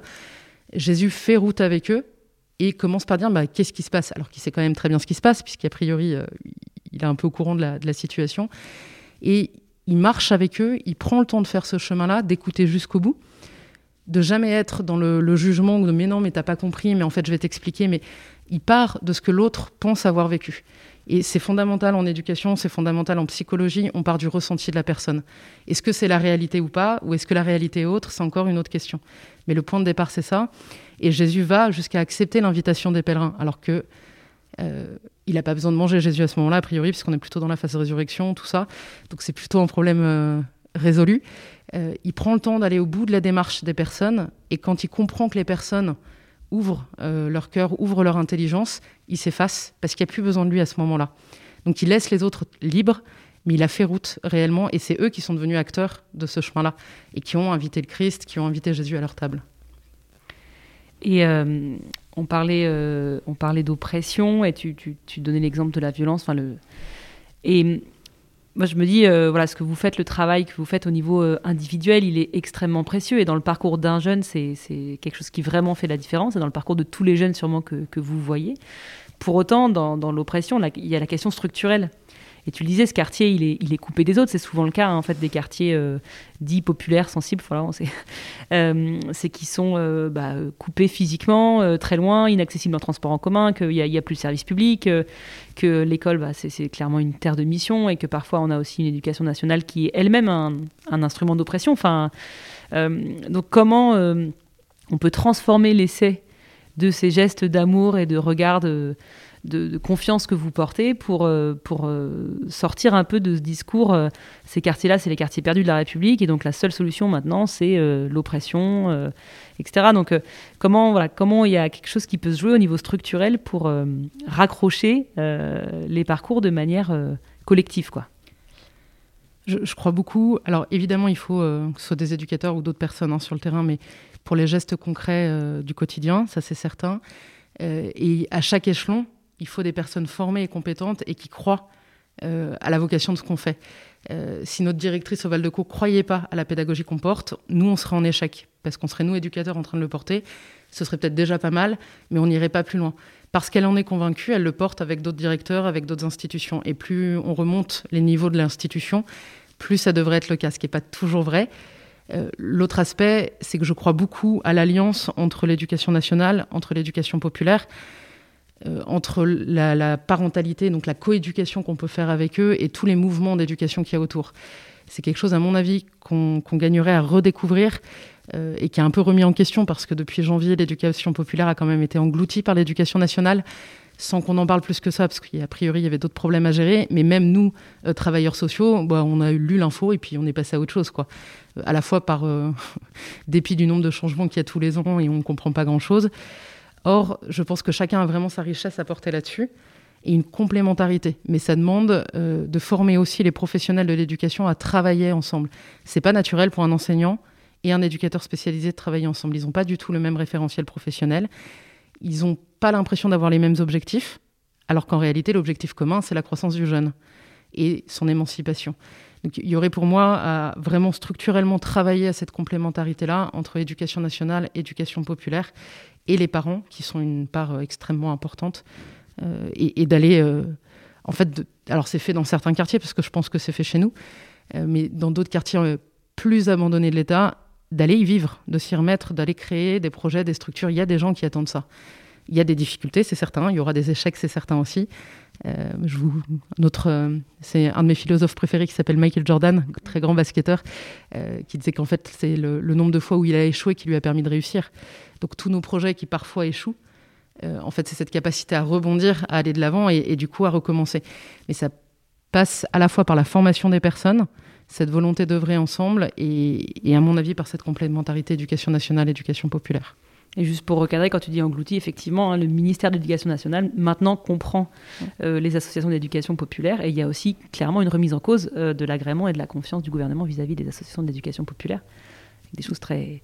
Jésus fait route avec eux, et commence par dire bah, qu'est-ce qui se passe? Alors qu'il sait quand même très bien ce qui se passe puisqu'a priori euh, il est un peu au courant de la, situation et il marche avec eux il prend le temps de faire ce chemin-là d'écouter jusqu'au bout de jamais être dans le, jugement ou de mais non mais t'as pas compris mais en fait je vais t'expliquer mais il part de ce que l'autre pense avoir vécu et c'est fondamental en éducation, c'est fondamental en psychologie, on part du ressenti de la personne. Est-ce que c'est la réalité ou pas, ou est-ce que la réalité est autre C'est encore une autre question. Mais le point de départ, c'est ça. Et Jésus va jusqu'à accepter l'invitation des pèlerins, alors que euh, il n'a pas besoin de manger Jésus à ce moment-là, a priori, puisqu'on est plutôt dans la phase de résurrection, tout ça. Donc c'est plutôt un problème euh, résolu. Euh, il prend le temps d'aller au bout de la démarche des personnes, et quand il comprend que les personnes ouvrent leur cœur, ouvrent leur intelligence, il s'efface, parce qu'il n'y a plus besoin de lui à ce moment-là. Donc il laisse les autres libres, mais il a fait route réellement, et c'est eux qui sont devenus acteurs de ce chemin-là, et qui ont invité le Christ, qui ont invité Jésus à leur table. Et euh, on parlait, euh, parlait d'oppression et tu, tu, tu donnais l'exemple de la violence. Le et moi je me dis euh, voilà ce que vous faites, le travail que vous faites au niveau individuel, il est extrêmement précieux et dans le parcours d'un jeune, c'est quelque chose qui vraiment fait la différence et dans le parcours de tous les jeunes sûrement que, que vous voyez. Pour autant, dans l'oppression, il y a la question structurelle. Et tu le disais, ce quartier, il est, il est coupé des autres. C'est souvent le cas, hein, en fait, des quartiers euh, dits populaires, sensibles. Voilà, euh, c'est qu'ils sont euh, bah, coupés physiquement, très loin, inaccessibles en transport en commun, qu'il n'y a, plus de service public, que l'école, bah, c'est clairement une terre de mission, et que parfois on a aussi une éducation nationale qui est elle-même un, instrument d'oppression. Enfin, donc comment on peut transformer l'essai de ces gestes d'amour et de regard de, confiance que vous portez pour, euh, pour euh, sortir un peu de ce discours. Euh, ces quartiers-là, c'est les quartiers perdus de la République, et donc la seule solution maintenant, c'est l'oppression, etc. Donc comment voilà, comment il y a quelque chose qui peut se jouer au niveau structurel pour raccrocher les parcours de manière collective, quoi? je, crois beaucoup. Alors évidemment, il faut que ce soit des éducateurs ou d'autres personnes hein, sur le terrain, mais pour les gestes concrets du quotidien, ça c'est certain. Et à chaque échelon, il faut des personnes formées et compétentes et qui croient à la vocation de ce qu'on fait. si notre directrice au Val-de-Co croyait pas à la pédagogie qu'on porte, nous on serait en échec parce qu'on serait nous éducateurs en train de le porter. Ce serait peut-être déjà pas mal, mais on n'irait pas plus loin parce qu'elle en est convaincue, elle le porte avec d'autres directeurs, avec d'autres institutions. Et plus on remonte les niveaux de l'institution, plus ça devrait être le cas, ce qui n'est pas toujours vrai. Euh, l'autre aspect, c'est que je crois beaucoup à l'alliance entre l'éducation nationale, entre l'éducation populaire, euh, entre la, parentalité, donc la coéducation qu'on peut faire avec eux et tous les mouvements d'éducation qu'il y a autour. C'est quelque chose, à mon avis, qu'on gagnerait à redécouvrir euh, et qui est un peu remis en question parce que depuis janvier, l'éducation populaire a quand même été engloutie par l'éducation nationale sans qu'on en parle plus que ça, parce qu'a priori, il y avait d'autres problèmes à gérer. Mais même nous, euh, travailleurs sociaux, bah, on a lu l'info et puis on est passé à autre chose. Quoi. À la fois par dépit du nombre de changements qu'il y a tous les ans et on ne comprend pas grand-chose. Or, je pense que chacun a vraiment sa richesse à porter là-dessus et une complémentarité. Mais ça demande de former aussi les professionnels de l'éducation à travailler ensemble. C'est pas naturel pour un enseignant et un éducateur spécialisé de travailler ensemble. Ils n'ont pas du tout le même référentiel professionnel. Ils n'ont pas l'impression d'avoir les mêmes objectifs, alors qu'en réalité, l'objectif commun, c'est la croissance du jeune et son émancipation. Donc, il y aurait pour moi à vraiment structurellement travailler à cette complémentarité-là entre éducation nationale, éducation populaire et les parents, qui sont une part euh, extrêmement importante, euh, et, d'aller. Euh, en fait, alors c'est fait dans certains quartiers, parce que je pense que c'est fait chez nous, mais dans d'autres quartiers plus abandonnés de l'État, d'aller y vivre, de s'y remettre, d'aller créer des projets, des structures. Il y a des gens qui attendent ça. Il y a des difficultés, c'est certain. Il y aura des échecs, c'est certain aussi. Euh, notre, euh, c'est un de mes philosophes préférés qui s'appelle Michael Jordan, très grand basketteur, euh, qui disait qu'en fait c'est le, nombre de fois où il a échoué qui lui a permis de réussir. Donc tous nos projets qui parfois échouent, en fait c'est cette capacité à rebondir, à aller de l'avant et, du coup à recommencer. Mais ça passe à la fois par la formation des personnes, cette volonté d'œuvrer ensemble et, à mon avis par cette complémentarité éducation nationale, éducation populaire. Et juste pour recadrer, quand tu dis englouti, effectivement, hein, le ministère de l'Éducation nationale maintenant comprend euh, les associations d'éducation populaire et il y a aussi clairement une remise en cause euh, de l'agrément et de la confiance du gouvernement vis-à-vis des associations d'éducation populaire. Des choses très.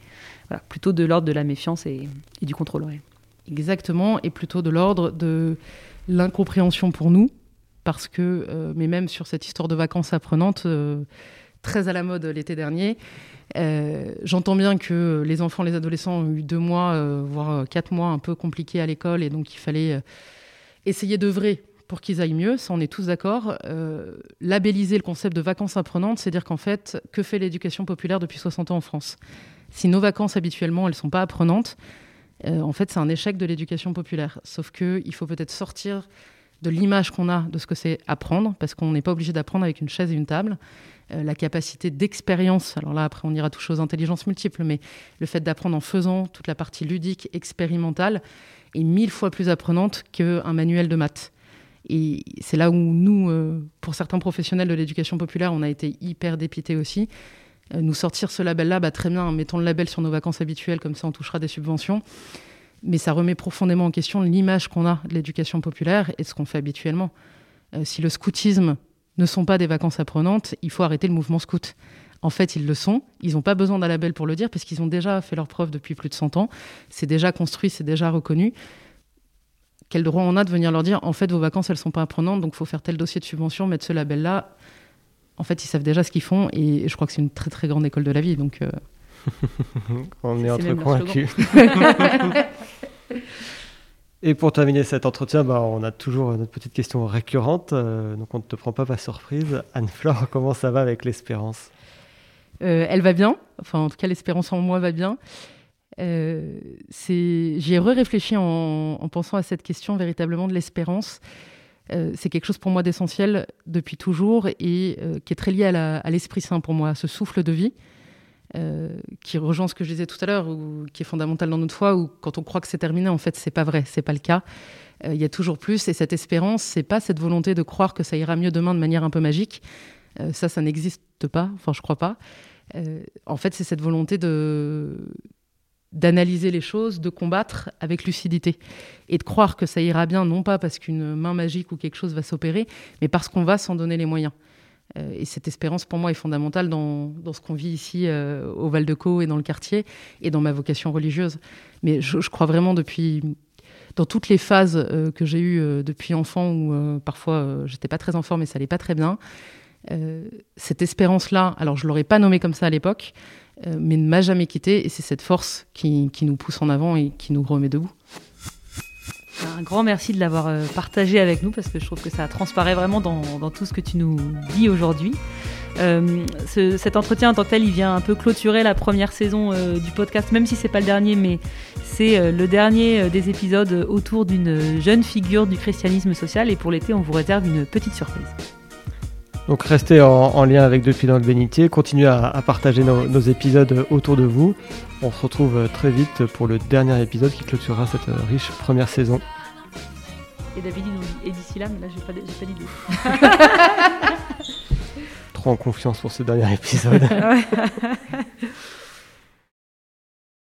Voilà, plutôt de l'ordre de la méfiance et, du contrôle. Exactement, et plutôt de l'ordre de l'incompréhension pour nous, parce que, euh, mais même sur cette histoire de vacances apprenantes, très à la mode l'été dernier, euh, j'entends bien que les enfants, les adolescents ont eu deux mois, voire quatre mois un peu compliqués à l'école, et donc il fallait essayer d'œuvrer pour qu'ils aillent mieux, ça on est tous d'accord. labelliser le concept de vacances apprenantes, c'est dire qu'en fait, que fait l'éducation populaire depuis 60 ans en France? Si nos vacances habituellement, elles ne sont pas apprenantes, en fait c'est un échec de l'éducation populaire. Sauf qu'il faut peut-être sortir de l'image qu'on a de ce que c'est apprendre, parce qu'on n'est pas obligé d'apprendre avec une chaise et une table. Euh, la capacité d'expérience, alors là après on ira toucher aux intelligences multiples, mais le fait d'apprendre en faisant toute la partie ludique, expérimentale, est mille fois plus apprenante qu'un manuel de maths. Et c'est là où nous, euh, pour certains professionnels de l'éducation populaire, on a été hyper dépités aussi. Euh, nous sortir ce label-là, bah, très bien, mettons le label sur nos vacances habituelles, comme ça on touchera des subventions mais ça remet profondément en question l'image qu'on a de l'éducation populaire et de ce qu'on fait habituellement. Euh, si le scoutisme ne sont pas des vacances apprenantes, il faut arrêter le mouvement scout. En fait, ils le sont. Ils n'ont pas besoin d'un label pour le dire parce qu'ils ont déjà fait leur preuve depuis plus de 100 ans. C'est déjà construit, c'est déjà reconnu. Quel droit on a de venir leur dire en fait, vos vacances, elles ne sont pas apprenantes, donc il faut faire tel dossier de subvention, mettre ce label-là En fait, ils savent déjà ce qu'ils font et je crois que c'est une très très grande école de la vie. Donc. Euh, On est, entre convaincus. Et pour terminer cet entretien, bah, on a toujours notre petite question récurrente, euh, donc on ne te prend pas par surprise. Anne-Flore, comment ça va avec l'espérance? Euh, Elle va bien, enfin en tout cas l'espérance en moi va bien. Euh, J'y ai réfléchi en, en, pensant à cette question véritablement de l'espérance. Euh, c'est quelque chose pour moi d'essentiel depuis toujours et qui est très lié à l'Esprit Saint pour moi, à ce souffle de vie. Euh, qui rejoint ce que je disais tout à l'heure, ou qui est fondamental dans notre foi, où quand on croit que c'est terminé, en fait, c'est pas vrai, c'est pas le cas. Euh, il y a toujours plus, et cette espérance, c'est pas cette volonté de croire que ça ira mieux demain de manière un peu magique. Euh, ça, ça n'existe pas. Enfin, je crois pas. en fait, c'est cette volonté de d'analyser les choses, de combattre avec lucidité et de croire que ça ira bien, non pas parce qu'une main magique ou quelque chose va s'opérer, mais parce qu'on va s'en donner les moyens. Et cette espérance, pour moi, est fondamentale dans, ce qu'on vit ici au Val-de-Caux et dans le quartier, et dans ma vocation religieuse. Mais je, crois vraiment depuis dans toutes les phases que j'ai eues depuis enfant, où parfois j'étais pas très en forme et ça allait pas très bien, cette espérance-là, alors je l'aurais pas nommée comme ça à l'époque, mais ne m'a jamais quitté et c'est cette force qui, nous pousse en avant et qui nous remet debout. Un grand merci de l'avoir euh, partagé avec nous parce que je trouve que ça transparaît vraiment dans, tout ce que tu nous dis aujourd'hui. Euh, cet entretien en tant que tel, il vient un peu clôturer la première saison euh, du podcast, même si c'est pas le dernier, mais c'est le dernier des épisodes autour d'une jeune figure du christianisme social. Et pour l'été, on vous réserve une petite surprise. Donc restez en, lien avec Depuis dans le bénitier, continuez à, partager nos, nos, épisodes autour de vous. On se retrouve très vite pour le dernier épisode qui clôturera cette riche première saison. Et David, il nous dit, et d'ici là, mais là, j'ai pas, pas d'idée. Trop en confiance pour ce dernier épisode.